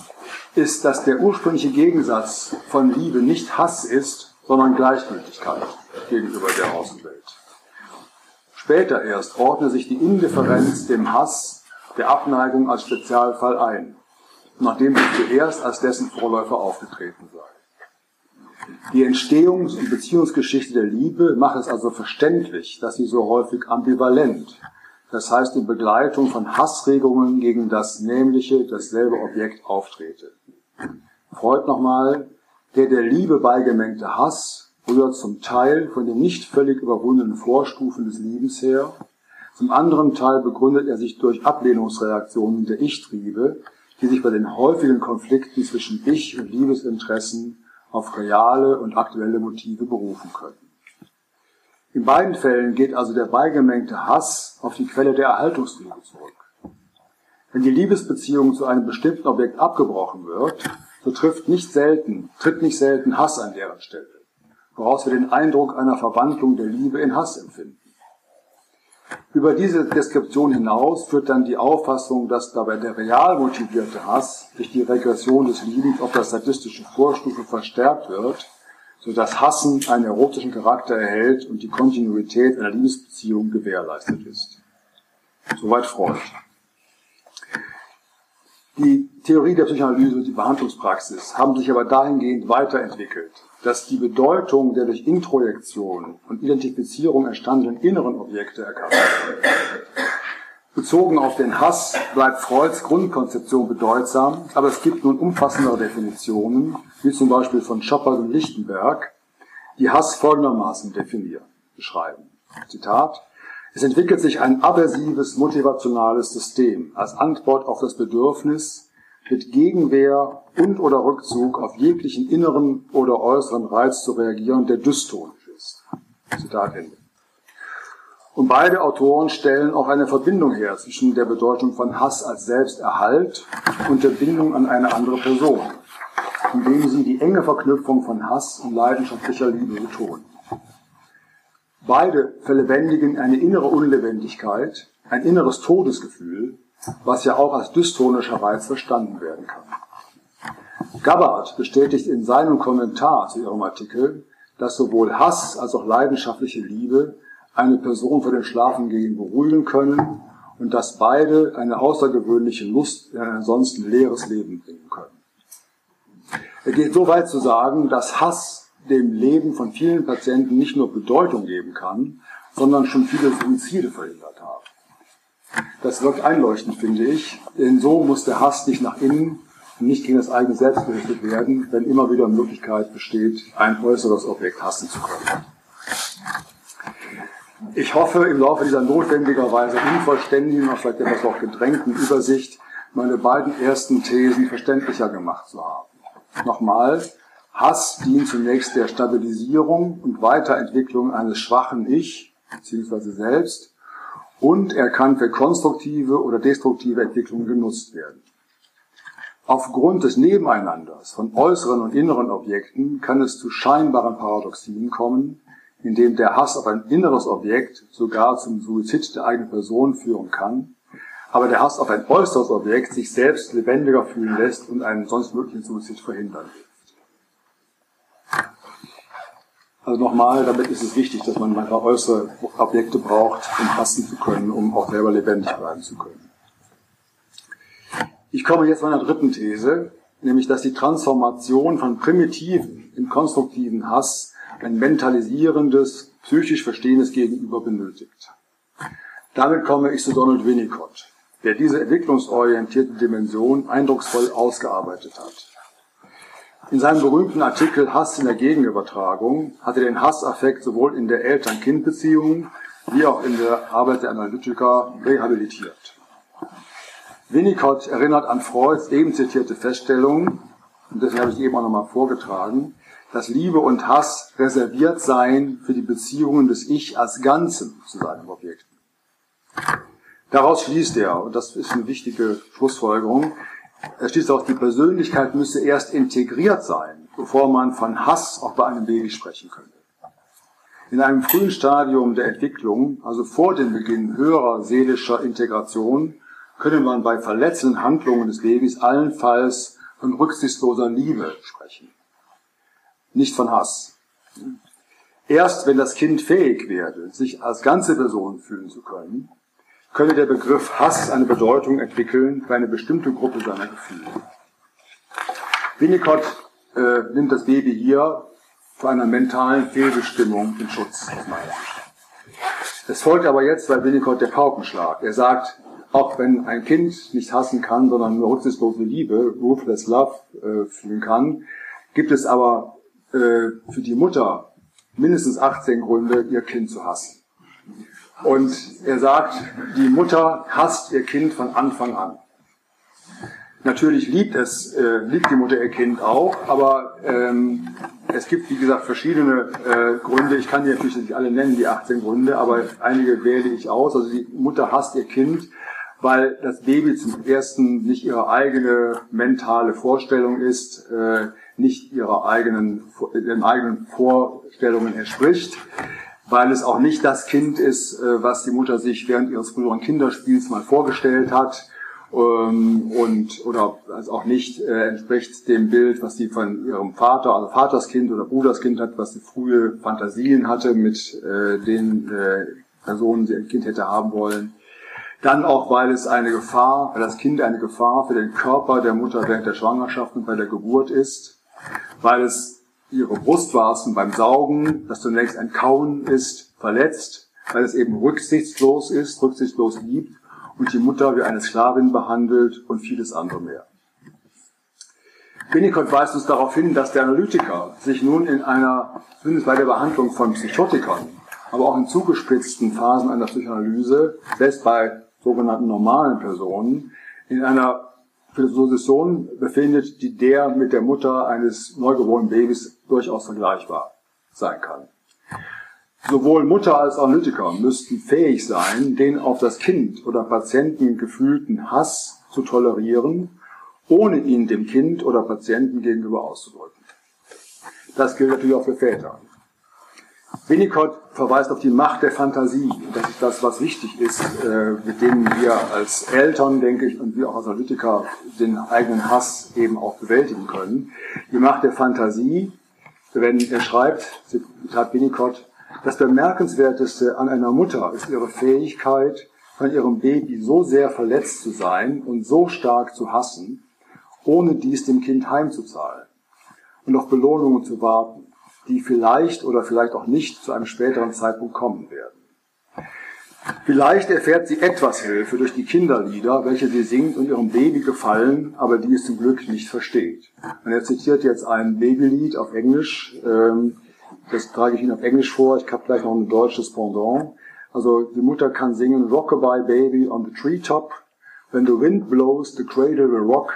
ist, dass der ursprüngliche Gegensatz von Liebe nicht Hass ist, sondern Gleichgültigkeit gegenüber der Außenwelt. Später erst ordne sich die Indifferenz dem Hass der Abneigung als Spezialfall ein, nachdem sie zuerst als dessen Vorläufer aufgetreten sei. Die Entstehungs- und Beziehungsgeschichte der Liebe macht es also verständlich, dass sie so häufig ambivalent, das heißt in Begleitung von Hassregungen gegen das nämliche, dasselbe Objekt auftrete. Freud nochmal, der der Liebe beigemengte Hass rührt zum Teil von den nicht völlig überwundenen Vorstufen des Liebens her, zum anderen Teil begründet er sich durch Ablehnungsreaktionen der Ich-Triebe, die sich bei den häufigen Konflikten zwischen Ich- und Liebesinteressen auf reale und aktuelle Motive berufen können. In beiden Fällen geht also der beigemengte Hass auf die Quelle der Erhaltungsliebe zurück. Wenn die Liebesbeziehung zu einem bestimmten Objekt abgebrochen wird, so trifft nicht selten, tritt nicht selten Hass an deren Stelle, woraus wir den Eindruck einer Verwandlung der Liebe in Hass empfinden. Über diese Deskription hinaus führt dann die Auffassung, dass dabei der real motivierte Hass durch die Regression des Liebens auf das sadistische Vorstufe verstärkt wird, so dass Hassen einen erotischen Charakter erhält und die Kontinuität einer Liebesbeziehung gewährleistet ist. Soweit Freud. Die Theorie der Psychoanalyse und die Behandlungspraxis haben sich aber dahingehend weiterentwickelt, dass die Bedeutung der durch Introjektion und Identifizierung entstandenen inneren Objekte erkannt wird. Bezogen auf den Hass bleibt Freuds Grundkonzeption bedeutsam, aber es gibt nun umfassendere Definitionen, wie zum Beispiel von Schoppert und Lichtenberg, die Hass folgendermaßen definieren, beschreiben. Zitat, es entwickelt sich ein aversives motivationales System als Antwort auf das Bedürfnis, mit Gegenwehr und oder Rückzug auf jeglichen inneren oder äußeren Reiz zu reagieren, der dystonisch ist. Zitat Ende. Und beide Autoren stellen auch eine Verbindung her zwischen der Bedeutung von Hass als Selbsterhalt und der Bindung an eine andere Person, indem sie die enge Verknüpfung von Hass und leidenschaftlicher Liebe betonen. Beide verlebendigen eine innere Unlebendigkeit, ein inneres Todesgefühl, was ja auch als dystonischer Reiz verstanden werden kann. Gabbard bestätigt in seinem Kommentar zu ihrem Artikel, dass sowohl Hass als auch leidenschaftliche Liebe eine Person vor dem Schlafengehen beruhigen können und dass beide eine außergewöhnliche Lust in ein ansonsten leeres Leben bringen können. Er geht so weit zu sagen, dass Hass dem Leben von vielen Patienten nicht nur Bedeutung geben kann, sondern schon viele Suizide verhindert haben. Das wirkt einleuchtend, finde ich, denn so muss der Hass nicht nach innen und nicht gegen das eigene Selbst gerichtet werden, wenn immer wieder Möglichkeit besteht, ein äußeres Objekt hassen zu können. Ich hoffe, im Laufe dieser notwendigerweise unvollständigen, vielleicht etwas auch gedrängten Übersicht meine beiden ersten Thesen verständlicher gemacht zu haben. Nochmal, Hass dient zunächst der Stabilisierung und Weiterentwicklung eines schwachen Ich bzw. Selbst und er kann für konstruktive oder destruktive Entwicklungen genutzt werden. Aufgrund des Nebeneinanders von äußeren und inneren Objekten kann es zu scheinbaren Paradoxien kommen, in dem der Hass auf ein inneres Objekt sogar zum Suizid der eigenen Person führen kann, aber der Hass auf ein äußeres Objekt sich selbst lebendiger fühlen lässt und einen sonst möglichen Suizid verhindern will. Also nochmal, damit ist es wichtig, dass man manchmal äußere Objekte braucht, um hassen zu können, um auch selber lebendig bleiben zu können. Ich komme jetzt zu einer dritten These, nämlich dass die Transformation von primitiven in konstruktiven Hass ein mentalisierendes, psychisch verstehendes Gegenüber benötigt. Damit komme ich zu Donald Winnicott, der diese entwicklungsorientierte Dimension eindrucksvoll ausgearbeitet hat. In seinem berühmten Artikel Hass in der Gegenübertragung hat er den Hassaffekt sowohl in der Eltern-Kind-Beziehung wie auch in der Arbeit der Analytiker rehabilitiert. Winnicott erinnert an Freuds eben zitierte Feststellung, und deswegen habe ich eben auch nochmal vorgetragen, dass Liebe und Hass reserviert seien für die Beziehungen des Ich als Ganzen zu seinem Objekten. Daraus schließt er, und das ist eine wichtige Schlussfolgerung, Es steht auch, die Persönlichkeit müsse erst integriert sein, bevor man von Hass auch bei einem Baby sprechen könnte. In einem frühen Stadium der Entwicklung, also vor dem Beginn höherer seelischer Integration, könne man bei verletzenden Handlungen des Babys allenfalls von rücksichtsloser Liebe sprechen, nicht von Hass. Erst wenn das Kind fähig werde, sich als ganze Person fühlen zu können, könne der Begriff Hass eine Bedeutung entwickeln für eine bestimmte Gruppe seiner Gefühle. Winnicott äh, nimmt das Baby hier vor einer mentalen Fehlbestimmung in Schutz aus meiner Sicht. Es folgt aber jetzt bei Winnicott der Paukenschlag. Er sagt, auch wenn ein Kind nicht hassen kann, sondern nur rücksichtslose Liebe, ruthless love, äh, fühlen kann, gibt es aber äh, für die Mutter mindestens 18 Gründe, ihr Kind zu hassen. Und er sagt, die Mutter hasst ihr Kind von Anfang an. Natürlich liebt es, äh, liebt die Mutter ihr Kind auch, aber ähm, es gibt, wie gesagt, verschiedene äh, Gründe. Ich kann die natürlich nicht alle nennen, die 18 Gründe, aber einige wähle ich aus. Also die Mutter hasst ihr Kind, weil das Baby zum ersten nicht ihre eigene mentale Vorstellung ist, äh, nicht ihrer eigenen, ihren eigenen Vorstellungen entspricht weil es auch nicht das Kind ist, äh, was die Mutter sich während ihres früheren Kinderspiels mal vorgestellt hat ähm, und oder es auch nicht äh, entspricht dem Bild, was sie von ihrem Vater, also Vaterskind oder Bruderskind hat, was sie frühe Fantasien hatte mit äh, den Personen, die ein Kind hätte haben wollen. Dann auch, weil es eine Gefahr, weil das Kind eine Gefahr für den Körper der Mutter während der Schwangerschaft und bei der Geburt ist, weil es ihre Brustwarzen beim Saugen, das zunächst ein Kauen ist, verletzt, weil es eben rücksichtslos ist, rücksichtslos liebt und die Mutter wie eine Sklavin behandelt und vieles andere mehr. Winnicott weist uns darauf hin, dass der Analytiker sich nun in einer, zumindest bei der Behandlung von Psychotikern, aber auch in zugespitzten Phasen einer Psychoanalyse, selbst bei sogenannten normalen Personen, in einer Position befindet, die der mit der Mutter eines neugeborenen Babys durchaus vergleichbar sein kann. Sowohl Mutter als auch Analytiker müssten fähig sein, den auf das Kind oder Patienten gefühlten Hass zu tolerieren, ohne ihn dem Kind oder Patienten gegenüber auszudrücken. Das gilt natürlich auch für Väter. Winnicott verweist auf die Macht der Fantasie. Das ist das, was wichtig ist, äh, mit dem wir als Eltern, denke ich, und wir auch als Analytiker den eigenen Hass eben auch bewältigen können. Die Macht der Fantasie, wenn er schreibt, Zitat Winnicott, das Bemerkenswerteste an einer Mutter ist ihre Fähigkeit, von ihrem Baby so sehr verletzt zu sein und so stark zu hassen, ohne dies dem Kind heimzuzahlen und auf Belohnungen zu warten die vielleicht oder vielleicht auch nicht zu einem späteren Zeitpunkt kommen werden. Vielleicht erfährt sie etwas Hilfe durch die Kinderlieder, welche sie singt und ihrem Baby gefallen, aber die es zum Glück nicht versteht. Und er zitiert jetzt ein Babylied auf Englisch. Ähm, das trage ich Ihnen auf Englisch vor. Ich habe gleich noch ein deutsches Pendant. Also die Mutter kann singen Rockabye Baby on the treetop. When the wind blows, the cradle will rock.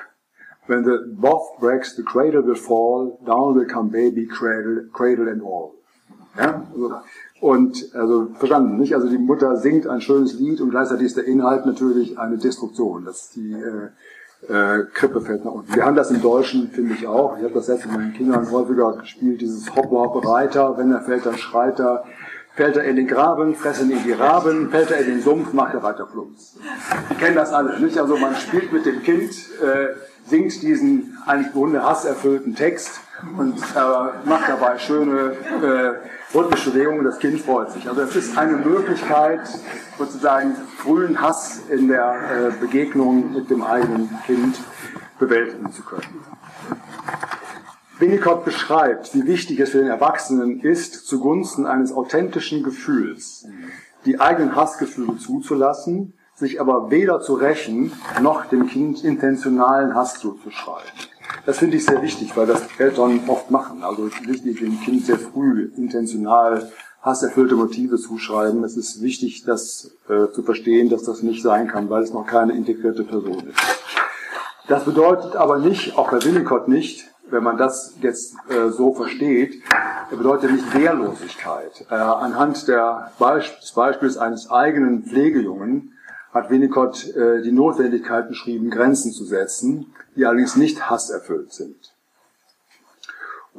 When the bough breaks, the cradle will fall, down will come baby, cradle, cradle and all. Ja? Und also verstanden, nicht? Also die Mutter singt ein schönes Lied und gleichzeitig ist der Inhalt natürlich eine Destruktion. Das ist die äh, äh, Krippe fällt nach unten. Wir haben das im Deutschen, finde ich auch. Ich habe das selbst mit meinen Kindern häufiger gespielt, dieses Hoppe Hoppe Reiter, wenn er fällt, dann schreit er. Fällt er in den Graben, fressen ihn die Raben, fällt er in den Sumpf, macht er weiter Plumps. Ich kenne das alle, nicht? Also man spielt mit dem Kind, äh, singt diesen eigentlich im Grunde hasserfüllten Text und äh, macht dabei schöne äh, rhythmische Bewegungen. Das Kind freut sich. Also es ist eine Möglichkeit, sozusagen frühen Hass in der äh, Begegnung mit dem eigenen Kind bewältigen zu können. Winnicott beschreibt, wie wichtig es für den Erwachsenen ist, zugunsten eines authentischen Gefühls die eigenen Hassgefühle zuzulassen sich aber weder zu rächen, noch dem Kind intentionalen Hass zuzuschreiben. Das finde ich sehr wichtig, weil das Eltern oft machen. Also wichtig, dem Kind sehr früh intentional hasserfüllte Motive zuschreiben. Es ist wichtig, das äh, zu verstehen, dass das nicht sein kann, weil es noch keine integrierte Person ist. Das bedeutet aber nicht, auch bei Winnicott nicht, wenn man das jetzt äh, so versteht, bedeutet nicht Wehrlosigkeit. Äh, anhand der Beisp des Beispiels eines eigenen Pflegejungen hat Winnicott äh, die Notwendigkeit beschrieben, Grenzen zu setzen, die allerdings nicht hasserfüllt sind.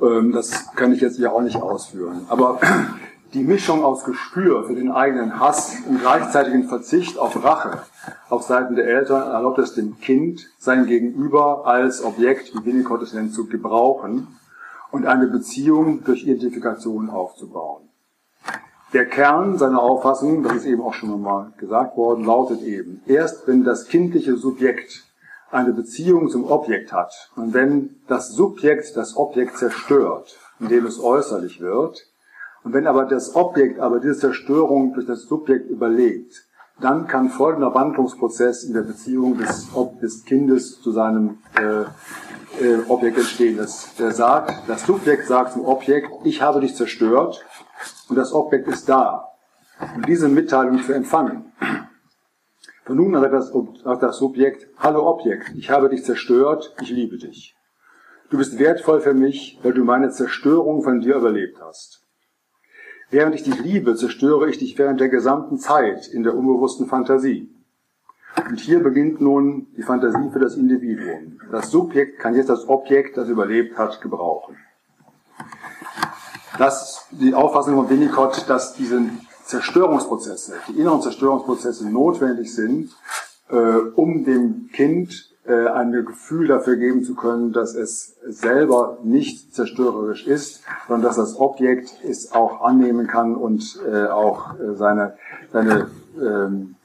Ähm, das kann ich jetzt ja auch nicht ausführen. Aber die Mischung aus Gespür für den eigenen Hass und gleichzeitigen Verzicht auf Rache auf Seiten der Eltern erlaubt es dem Kind, sein Gegenüber als Objekt, wie Winnicott es nennt, zu gebrauchen und eine Beziehung durch Identifikation aufzubauen. Der Kern seiner Auffassung, das ist eben auch schon mal gesagt worden, lautet eben, erst wenn das kindliche Subjekt eine Beziehung zum Objekt hat und wenn das Subjekt das Objekt zerstört, indem es äußerlich wird, und wenn aber das Objekt aber diese Zerstörung durch das Subjekt überlebt, dann kann folgender Wandlungsprozess in der Beziehung des, des Kindes zu seinem äh, äh, Objekt entstehen. Das, der sagt, das Subjekt sagt zum Objekt, ich habe dich zerstört und das Objekt ist da. Und diese Mitteilung zu empfangen. Von nun an sagt das, sagt das Subjekt, hallo Objekt, ich habe dich zerstört, ich liebe dich. Du bist wertvoll für mich, weil du meine Zerstörung von dir überlebt hast. Während ich dich liebe, zerstöre ich dich während der gesamten Zeit in der unbewussten Fantasie. Und hier beginnt nun die Fantasie für das Individuum. Das Subjekt kann jetzt das Objekt, das überlebt hat, gebrauchen. Das ist die Auffassung von Winnicott, dass diese Zerstörungsprozesse, die inneren Zerstörungsprozesse notwendig sind, äh, um dem Kind äh, ein Gefühl dafür geben zu können, dass es selber nicht zerstörerisch ist, sondern dass das Objekt es auch annehmen kann und äh, auch äh, seine, seine ähm,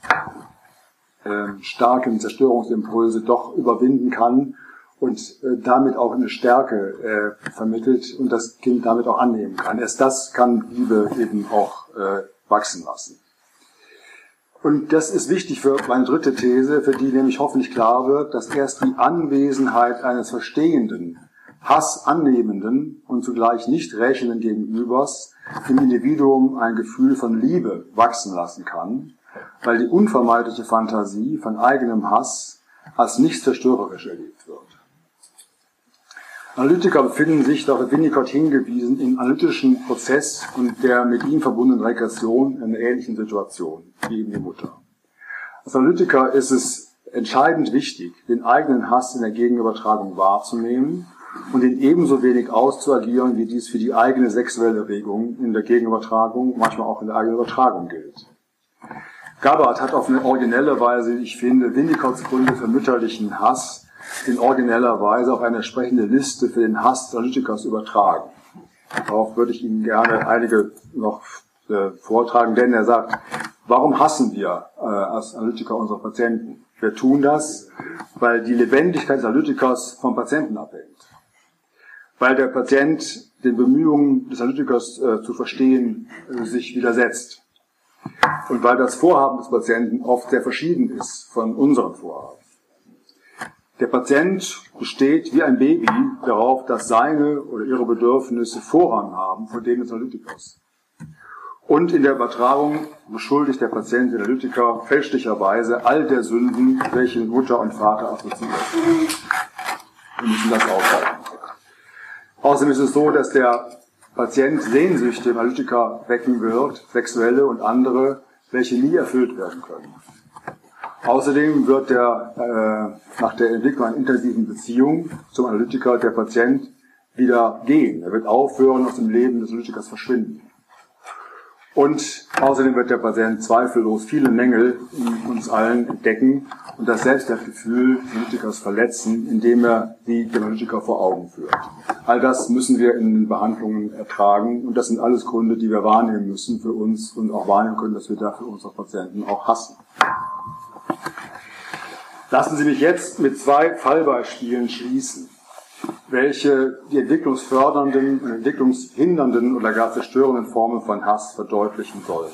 äh, starken Zerstörungsimpulse doch überwinden kann und äh, damit auch eine Stärke äh, vermittelt und das Kind damit auch annehmen kann. Erst das kann Liebe eben auch äh, wachsen lassen. Und das ist wichtig für meine dritte These, für die nämlich hoffentlich klar wird, dass erst die Anwesenheit eines verstehenden, hassannehmenden und zugleich nicht rächenden Gegenübers im Individuum ein Gefühl von Liebe wachsen lassen kann, weil die unvermeidliche Fantasie von eigenem Hass als nicht zerstörerisch erlebt wird. Analytiker befinden sich, darauf Winnicott hingewiesen, im analytischen Prozess und der mit ihm verbundenen Regression in einer ähnlichen Situation wie eben die Mutter. Als Analytiker ist es entscheidend wichtig, den eigenen Hass in der Gegenübertragung wahrzunehmen und ihn ebenso wenig auszuagieren, wie dies für die eigene sexuelle Regung in der Gegenübertragung, manchmal auch in der eigenen Übertragung gilt. Gabbard hat auf eine originelle Weise, ich finde, Winnicotts Gründe für mütterlichen Hass in origineller Weise auf eine entsprechende Liste für den Hass der Analytikers übertragen. Darauf würde ich Ihnen gerne einige noch äh, vortragen, denn er sagt, warum hassen wir äh, als Analytiker unsere Patienten? Wir tun das, weil die Lebendigkeit des Analytikers vom Patienten abhängt. Weil der Patient den Bemühungen des Analytikers äh, zu verstehen äh, sich widersetzt. Und weil das Vorhaben des Patienten oft sehr verschieden ist von unseren Vorhaben. Der Patient besteht wie ein Baby darauf, dass seine oder ihre Bedürfnisse Vorrang haben vor denen des Analytikers. Und in der Übertragung beschuldigt der Patient den Analytiker fälschlicherweise all der Sünden, welche Mutter und Vater assoziiert. Wir müssen das aushalten. Außerdem ist es so, dass der Patient Sehnsüchte im Analytiker wecken wird, sexuelle und andere, welche nie erfüllt werden können. Außerdem wird der, äh, nach der Entwicklung einer intensiven Beziehung zum Analytiker der Patient wieder gehen. Er wird aufhören, aus dem Leben des Analytikers verschwinden. Und außerdem wird der Patient zweifellos viele Mängel in uns allen entdecken und das Selbstwertgefühl des Analytikers verletzen, indem er sie dem Analytiker vor Augen führt. All das müssen wir in den Behandlungen ertragen und das sind alles Gründe, die wir wahrnehmen müssen für uns und auch wahrnehmen können, dass wir dafür unsere Patienten auch hassen. Lassen Sie mich jetzt mit zwei Fallbeispielen schließen, welche die entwicklungsfördernden und entwicklungshindernden oder gar zerstörenden Formen von Hass verdeutlichen sollen.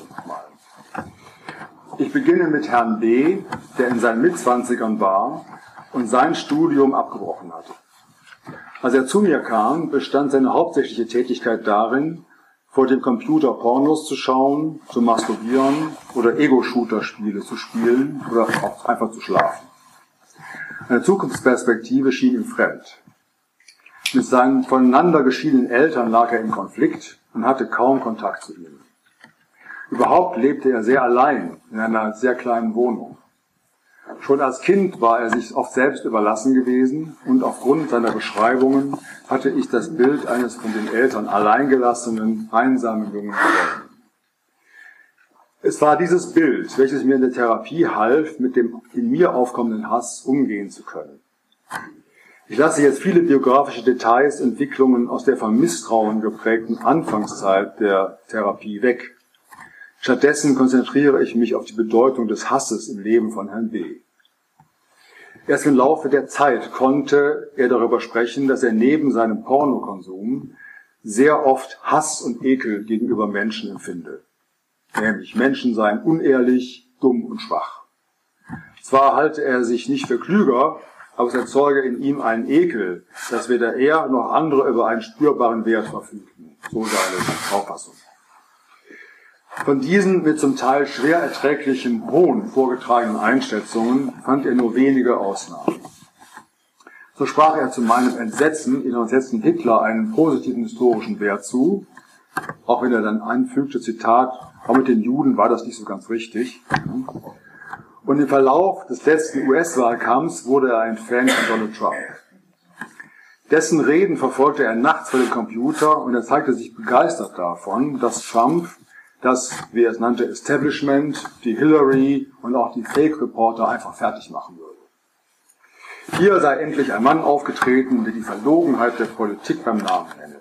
Ich beginne mit Herrn B., der in seinen Mitzwanzigern war und sein Studium abgebrochen hatte. Als er zu mir kam, bestand seine hauptsächliche Tätigkeit darin, vor dem Computer Pornos zu schauen, zu masturbieren oder Ego-Shooter-Spiele zu spielen oder auch einfach zu schlafen. Eine Zukunftsperspektive schien ihm fremd. Mit seinen voneinander geschiedenen Eltern lag er im Konflikt und hatte kaum Kontakt zu ihnen. Überhaupt lebte er sehr allein in einer sehr kleinen Wohnung. Schon als Kind war er sich oft selbst überlassen gewesen und aufgrund seiner Beschreibungen hatte ich das Bild eines von den Eltern alleingelassenen, einsamen jungen gewonnen. Es war dieses Bild, welches mir in der Therapie half, mit dem in mir aufkommenden Hass umgehen zu können. Ich lasse jetzt viele biografische Details, Entwicklungen aus der von Misstrauen geprägten Anfangszeit der Therapie weg. Stattdessen konzentriere ich mich auf die Bedeutung des Hasses im Leben von Herrn B. Erst im Laufe der Zeit konnte er darüber sprechen, dass er neben seinem Pornokonsum sehr oft Hass und Ekel gegenüber Menschen empfinde. Nämlich Menschen seien unehrlich, dumm und schwach. Zwar halte er sich nicht für klüger, aber es erzeuge in ihm einen Ekel, dass weder er noch andere über einen spürbaren Wert verfügten. So seine Auffassung. Von diesen mit zum Teil schwer erträglichen hohen vorgetragenen Einschätzungen fand er nur wenige Ausnahmen. So sprach er zu meinem Entsetzen in Entsetzen Hitler einen positiven historischen Wert zu, auch wenn er dann anfügte, Zitat, aber mit den Juden war das nicht so ganz richtig. Und im Verlauf des letzten US-Wahlkampfs wurde er ein Fan von Donald Trump. Dessen Reden verfolgte er nachts vor dem Computer und er zeigte sich begeistert davon, dass Trump das, wie er es nannte, Establishment, die Hillary und auch die Fake-Reporter einfach fertig machen würde. Hier sei endlich ein Mann aufgetreten, der die Verlogenheit der Politik beim Namen nenne.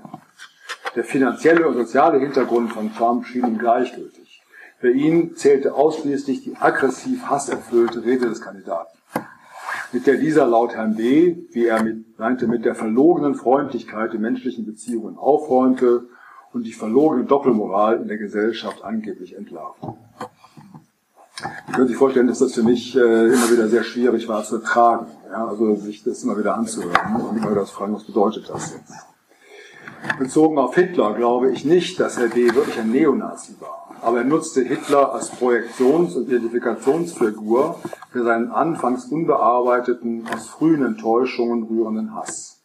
Der finanzielle und soziale Hintergrund von Trump schien ihm gleichgültig. Für ihn zählte ausschließlich die aggressiv hasserfüllte Rede des Kandidaten, mit der dieser laut Herrn B., wie er mit, meinte, mit der verlogenen Freundlichkeit in menschlichen Beziehungen aufräumte und die verlogene Doppelmoral in der Gesellschaft angeblich entlarvte. Sie können sich vorstellen, dass das für mich äh, immer wieder sehr schwierig war zu ertragen. Ja, also sich das immer wieder anzuhören und immer wieder zu fragen, was bedeutet das jetzt? Bezogen auf Hitler glaube ich nicht, dass Herr B. wirklich ein Neonazi war aber er nutzte Hitler als Projektions- und Identifikationsfigur für seinen anfangs unbearbeiteten, aus frühen Enttäuschungen rührenden Hass.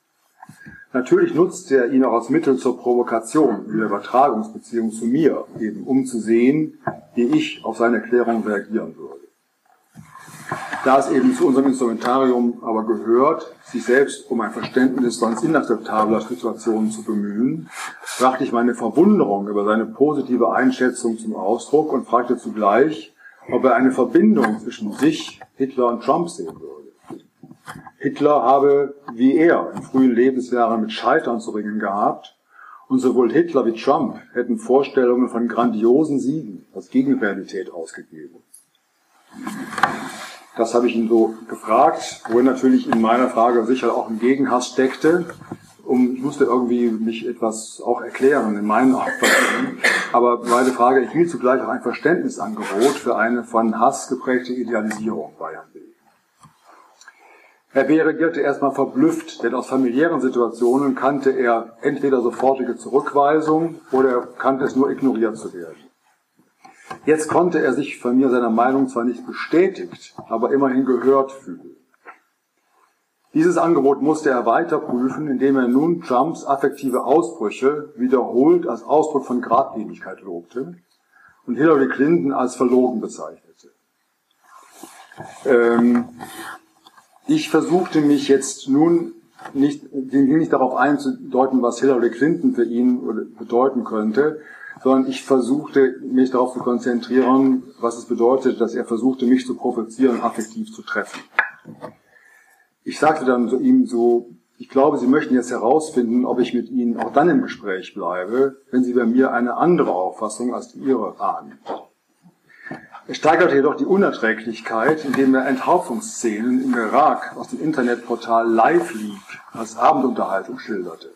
Natürlich nutzte er ihn auch als Mittel zur Provokation in der Übertragungsbeziehung zu mir, eben um zu sehen, wie ich auf seine Erklärung reagieren würde. Da es eben zu unserem Instrumentarium aber gehört, sich selbst um ein Verständnis sonst inakzeptabler Situationen zu bemühen, brachte ich meine Verwunderung über seine positive Einschätzung zum Ausdruck und fragte zugleich, ob er eine Verbindung zwischen sich, Hitler und Trump sehen würde. Hitler habe, wie er, in frühen Lebensjahren mit Scheitern zu ringen gehabt, und sowohl Hitler wie Trump hätten Vorstellungen von grandiosen Siegen als Gegenrealität ausgegeben. Das habe ich ihn so gefragt, wo natürlich in meiner Frage sicher auch ein Gegenhass steckte. Um, ich musste irgendwie mich etwas auch erklären in meinen Auffassungen. Aber meine Frage erhielt zugleich auch ein Verständnisangebot für eine von Hass geprägte Idealisierung bei Herrn B. Herr B. reagierte erstmal verblüfft, denn aus familiären Situationen kannte er entweder sofortige Zurückweisung oder er kannte es nur ignoriert zu werden. Jetzt konnte er sich von mir seiner Meinung zwar nicht bestätigt, aber immerhin gehört fühlen. Dieses Angebot musste er weiter prüfen, indem er nun Trumps affektive Ausbrüche wiederholt als Ausdruck von Gradlinigkeit lobte und Hillary Clinton als verlogen bezeichnete. Ähm, ich versuchte mich jetzt nun nicht, nicht darauf einzudeuten, was Hillary Clinton für ihn bedeuten könnte, sondern ich versuchte mich darauf zu konzentrieren, was es bedeutet, dass er versuchte, mich zu provozieren, affektiv zu treffen. Ich sagte dann zu ihm so, ich glaube, Sie möchten jetzt herausfinden, ob ich mit Ihnen auch dann im Gespräch bleibe, wenn Sie bei mir eine andere Auffassung als die Ihre ahnen. Er steigerte jedoch die Unerträglichkeit, indem er Enthauptungsszenen im Irak aus dem Internetportal LiveLeak als Abendunterhaltung schilderte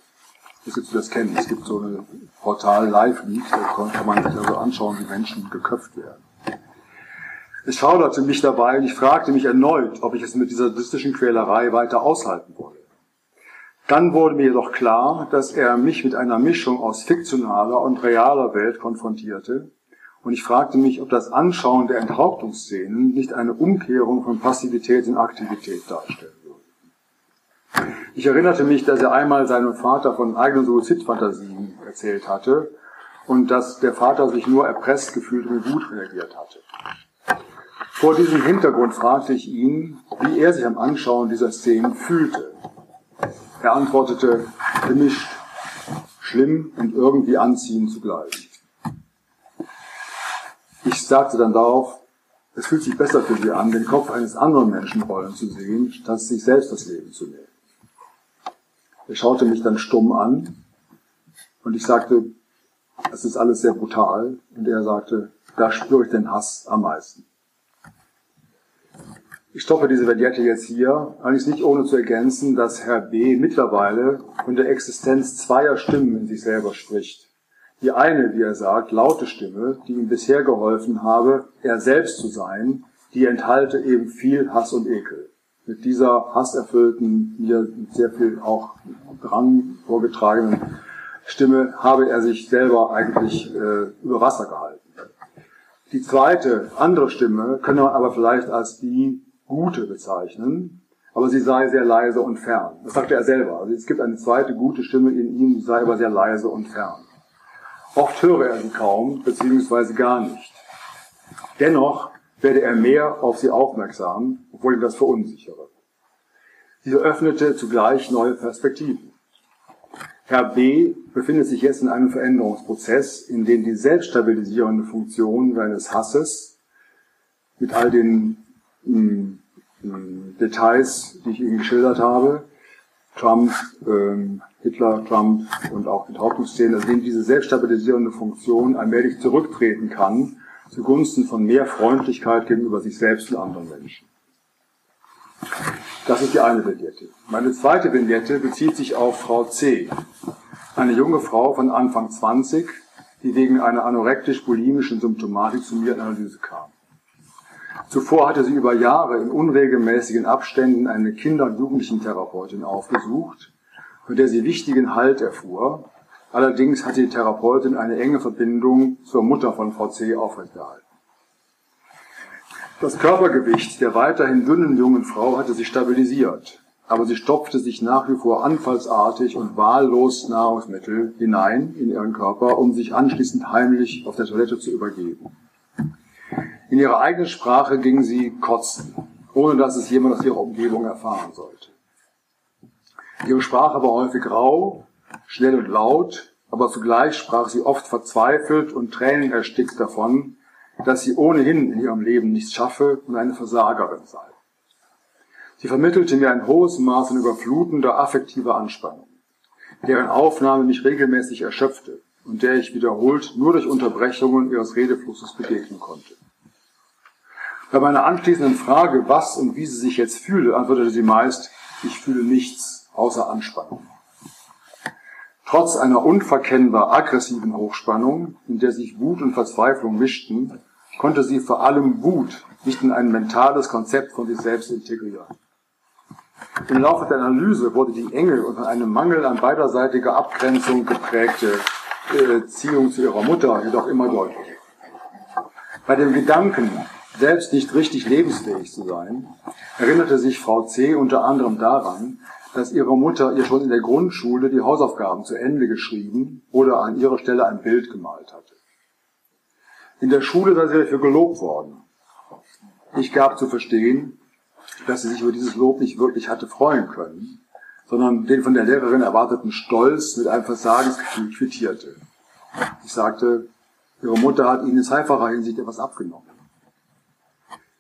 das jetzt das kennen. Es gibt so ein Portal Live-Leak, da kann man sich also anschauen, wie Menschen geköpft werden. Es schauderte mich dabei und ich fragte mich erneut, ob ich es mit dieser sadistischen Quälerei weiter aushalten wolle. Dann wurde mir jedoch klar, dass er mich mit einer Mischung aus fiktionaler und realer Welt konfrontierte und ich fragte mich, ob das Anschauen der Enthauptungsszenen nicht eine Umkehrung von Passivität in Aktivität darstellt. Ich erinnerte mich, dass er einmal seinem Vater von eigenen Suizidfantasien erzählt hatte und dass der Vater sich nur erpresst gefühlt und gut reagiert hatte. Vor diesem Hintergrund fragte ich ihn, wie er sich am Anschauen dieser Szenen fühlte. Er antwortete, gemischt, schlimm und irgendwie anziehend zugleich. Ich sagte dann darauf, es fühlt sich besser für Sie an, den Kopf eines anderen Menschen rollen zu sehen, statt sich selbst das Leben zu nehmen. Er schaute mich dann stumm an und ich sagte, es ist alles sehr brutal. Und er sagte, da spüre ich den Hass am meisten. Ich stoppe diese Vignette jetzt hier, eigentlich nicht ohne zu ergänzen, dass Herr B. mittlerweile von der Existenz zweier Stimmen in sich selber spricht. Die eine, wie er sagt, laute Stimme, die ihm bisher geholfen habe, er selbst zu sein, die enthalte eben viel Hass und Ekel. Mit dieser hasserfüllten, mir sehr viel auch Drang vorgetragenen Stimme habe er sich selber eigentlich äh, über Wasser gehalten. Die zweite, andere Stimme können wir aber vielleicht als die gute bezeichnen, aber sie sei sehr leise und fern. Das sagte er selber. Also es gibt eine zweite gute Stimme in ihm, die sei aber sehr leise und fern. Oft höre er sie kaum, beziehungsweise gar nicht. Dennoch werde er mehr auf sie aufmerksam, obwohl ihm das verunsichere. Sie öffnete zugleich neue Perspektiven. Herr B. befindet sich jetzt in einem Veränderungsprozess, in dem die selbststabilisierende Funktion seines Hasses mit all den mh, mm, mh, mm, Details, die ich Ihnen geschildert habe, Trump, ähm, Hitler, Trump und auch Enthauptungsszenen, also in diese selbststabilisierende Funktion allmählich zurücktreten kann, zugunsten von mehr Freundlichkeit gegenüber sich selbst und anderen Menschen. Das ist die eine Vignette. Meine zweite Vignette bezieht sich auf Frau C., eine junge Frau von Anfang 20, die wegen einer anorektisch-bulimischen Symptomatik zu mir in Analyse kam. Zuvor hatte sie über Jahre in unregelmäßigen Abständen eine Kinder- und Jugendlichen-Therapeutin aufgesucht, von der sie wichtigen Halt erfuhr. Allerdings hatte die Therapeutin eine enge Verbindung zur Mutter von Frau C. aufrechterhalten. Das Körpergewicht der weiterhin dünnen jungen Frau hatte sich stabilisiert, aber sie stopfte sich nach wie vor anfallsartig und wahllos Nahrungsmittel hinein in ihren Körper, um sich anschließend heimlich auf der Toilette zu übergeben. In ihrer eigenen Sprache ging sie kotzen, ohne dass es jemand aus ihrer Umgebung erfahren sollte. Ihre Sprache war häufig rau, schnell und laut, aber zugleich sprach sie oft verzweifelt und tränenerstickt davon, dass sie ohnehin in ihrem Leben nichts schaffe und eine Versagerin sei. Sie vermittelte mir ein hohes Maß an überflutender affektiver Anspannung, deren Aufnahme mich regelmäßig erschöpfte und der ich wiederholt nur durch Unterbrechungen ihres Redeflusses begegnen konnte. Bei meiner anschließenden Frage, was und wie sie sich jetzt fühle, antwortete sie meist, ich fühle nichts außer Anspannung. Trotz einer unverkennbar aggressiven Hochspannung, in der sich Wut und Verzweiflung mischten, konnte sie vor allem Wut nicht in ein mentales Konzept von sich selbst integrieren. Im Laufe der Analyse wurde die enge und von einem Mangel an beiderseitiger Abgrenzung geprägte Beziehung zu ihrer Mutter jedoch immer deutlicher. Bei dem Gedanken, selbst nicht richtig lebensfähig zu sein, erinnerte sich Frau C. unter anderem daran, dass ihre Mutter ihr schon in der Grundschule die Hausaufgaben zu Ende geschrieben oder an ihrer Stelle ein Bild gemalt hatte. In der Schule sei sie dafür gelobt worden. Ich gab zu verstehen, dass sie sich über dieses Lob nicht wirklich hatte freuen können, sondern den von der Lehrerin erwarteten Stolz mit einem Versagensgefühl quittierte. Ich sagte, ihre Mutter hat ihnen in zweifacher Hinsicht etwas abgenommen.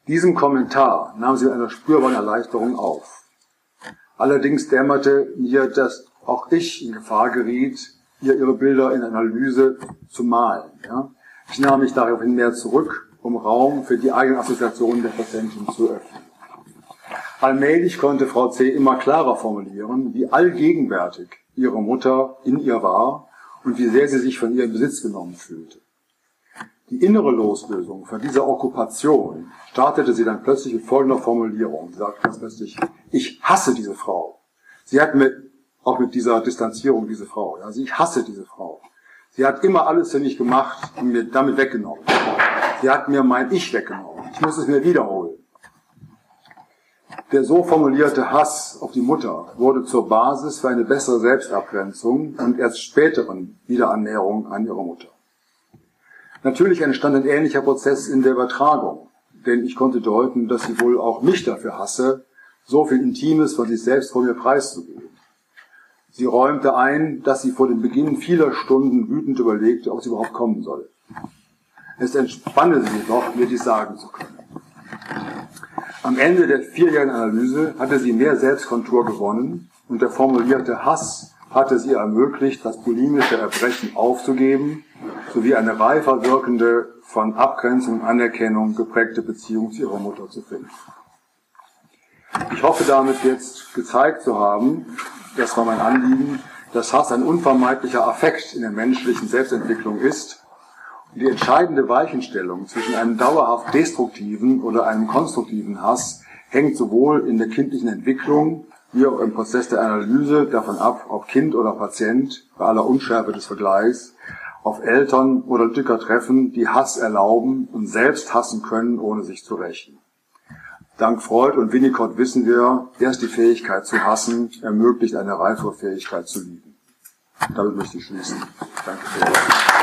Diesem Kommentar nahm sie mit einer spürbaren Erleichterung auf. Allerdings dämmerte mir, dass auch ich in Gefahr geriet, ihr ihre Bilder in Analyse zu malen. Ja? Ich nahm mich daraufhin mehr zurück, um Raum für die eigenen Assoziationen der Patientin zu öffnen. Allmählich konnte Frau C. immer klarer formulieren, wie allgegenwärtig ihre Mutter in ihr war und wie sehr sie sich von ihr in Besitz genommen fühlte. Die innere Loslösung von dieser Okkupation startete sie dann plötzlich mit folgender Formulierung. Sie sagte ganz plötzlich, ich hasse diese Frau. Sie hat mit, auch mit dieser Distanzierung diese Frau, also ich hasse diese Frau. Sie hat immer alles für mich gemacht und mir damit weggenommen. Sie hat mir mein Ich weggenommen. Ich muss es mir wiederholen. Der so formulierte Hass auf die Mutter wurde zur Basis für eine bessere Selbstabgrenzung und erst späteren Wiederannäherung an ihre Mutter. Natürlich entstand ein ähnlicher Prozess in der Übertragung. denn ich konnte deuten, dass sie wohl auch mich dafür hasse, so viel Intimes von sich selbst vor mir preiszugeben. Sie räumte ein, dass sie vor dem Beginn vieler Stunden wütend überlegte, ob sie überhaupt kommen solle. Es entspanne sie jedoch, mir dies sagen zu können. Am Ende der vierjährigen Analyse hatte sie mehr Selbstkontur gewonnen und der formulierte Hass hatte es ihr ermöglicht, das bulimische Erbrechen aufzugeben, sowie eine reifer wirkende, von Abgrenzung und Anerkennung geprägte Beziehung zu ihrer Mutter zu finden. Ich hoffe damit jetzt gezeigt zu haben, das war mein Anliegen, dass Hass ein unvermeidlicher Affekt in der menschlichen Selbstentwicklung ist und die entscheidende Weichenstellung zwischen einem dauerhaft destruktiven oder einem konstruktiven Hass hängt sowohl in der kindlichen Entwicklung wie auch im Prozess der Analyse davon ab, ob Kind oder Patient bei aller Unschärfe des Vergleichs auf Eltern oder Dücker treffen, die Hass erlauben und selbst hassen können, ohne sich zu rächen. Dank Freud und Winnicott wissen wir, erst die Fähigkeit zu hassen ermöglicht eine reifere Fähigkeit zu lieben. Damit möchte ich schließen. Danke.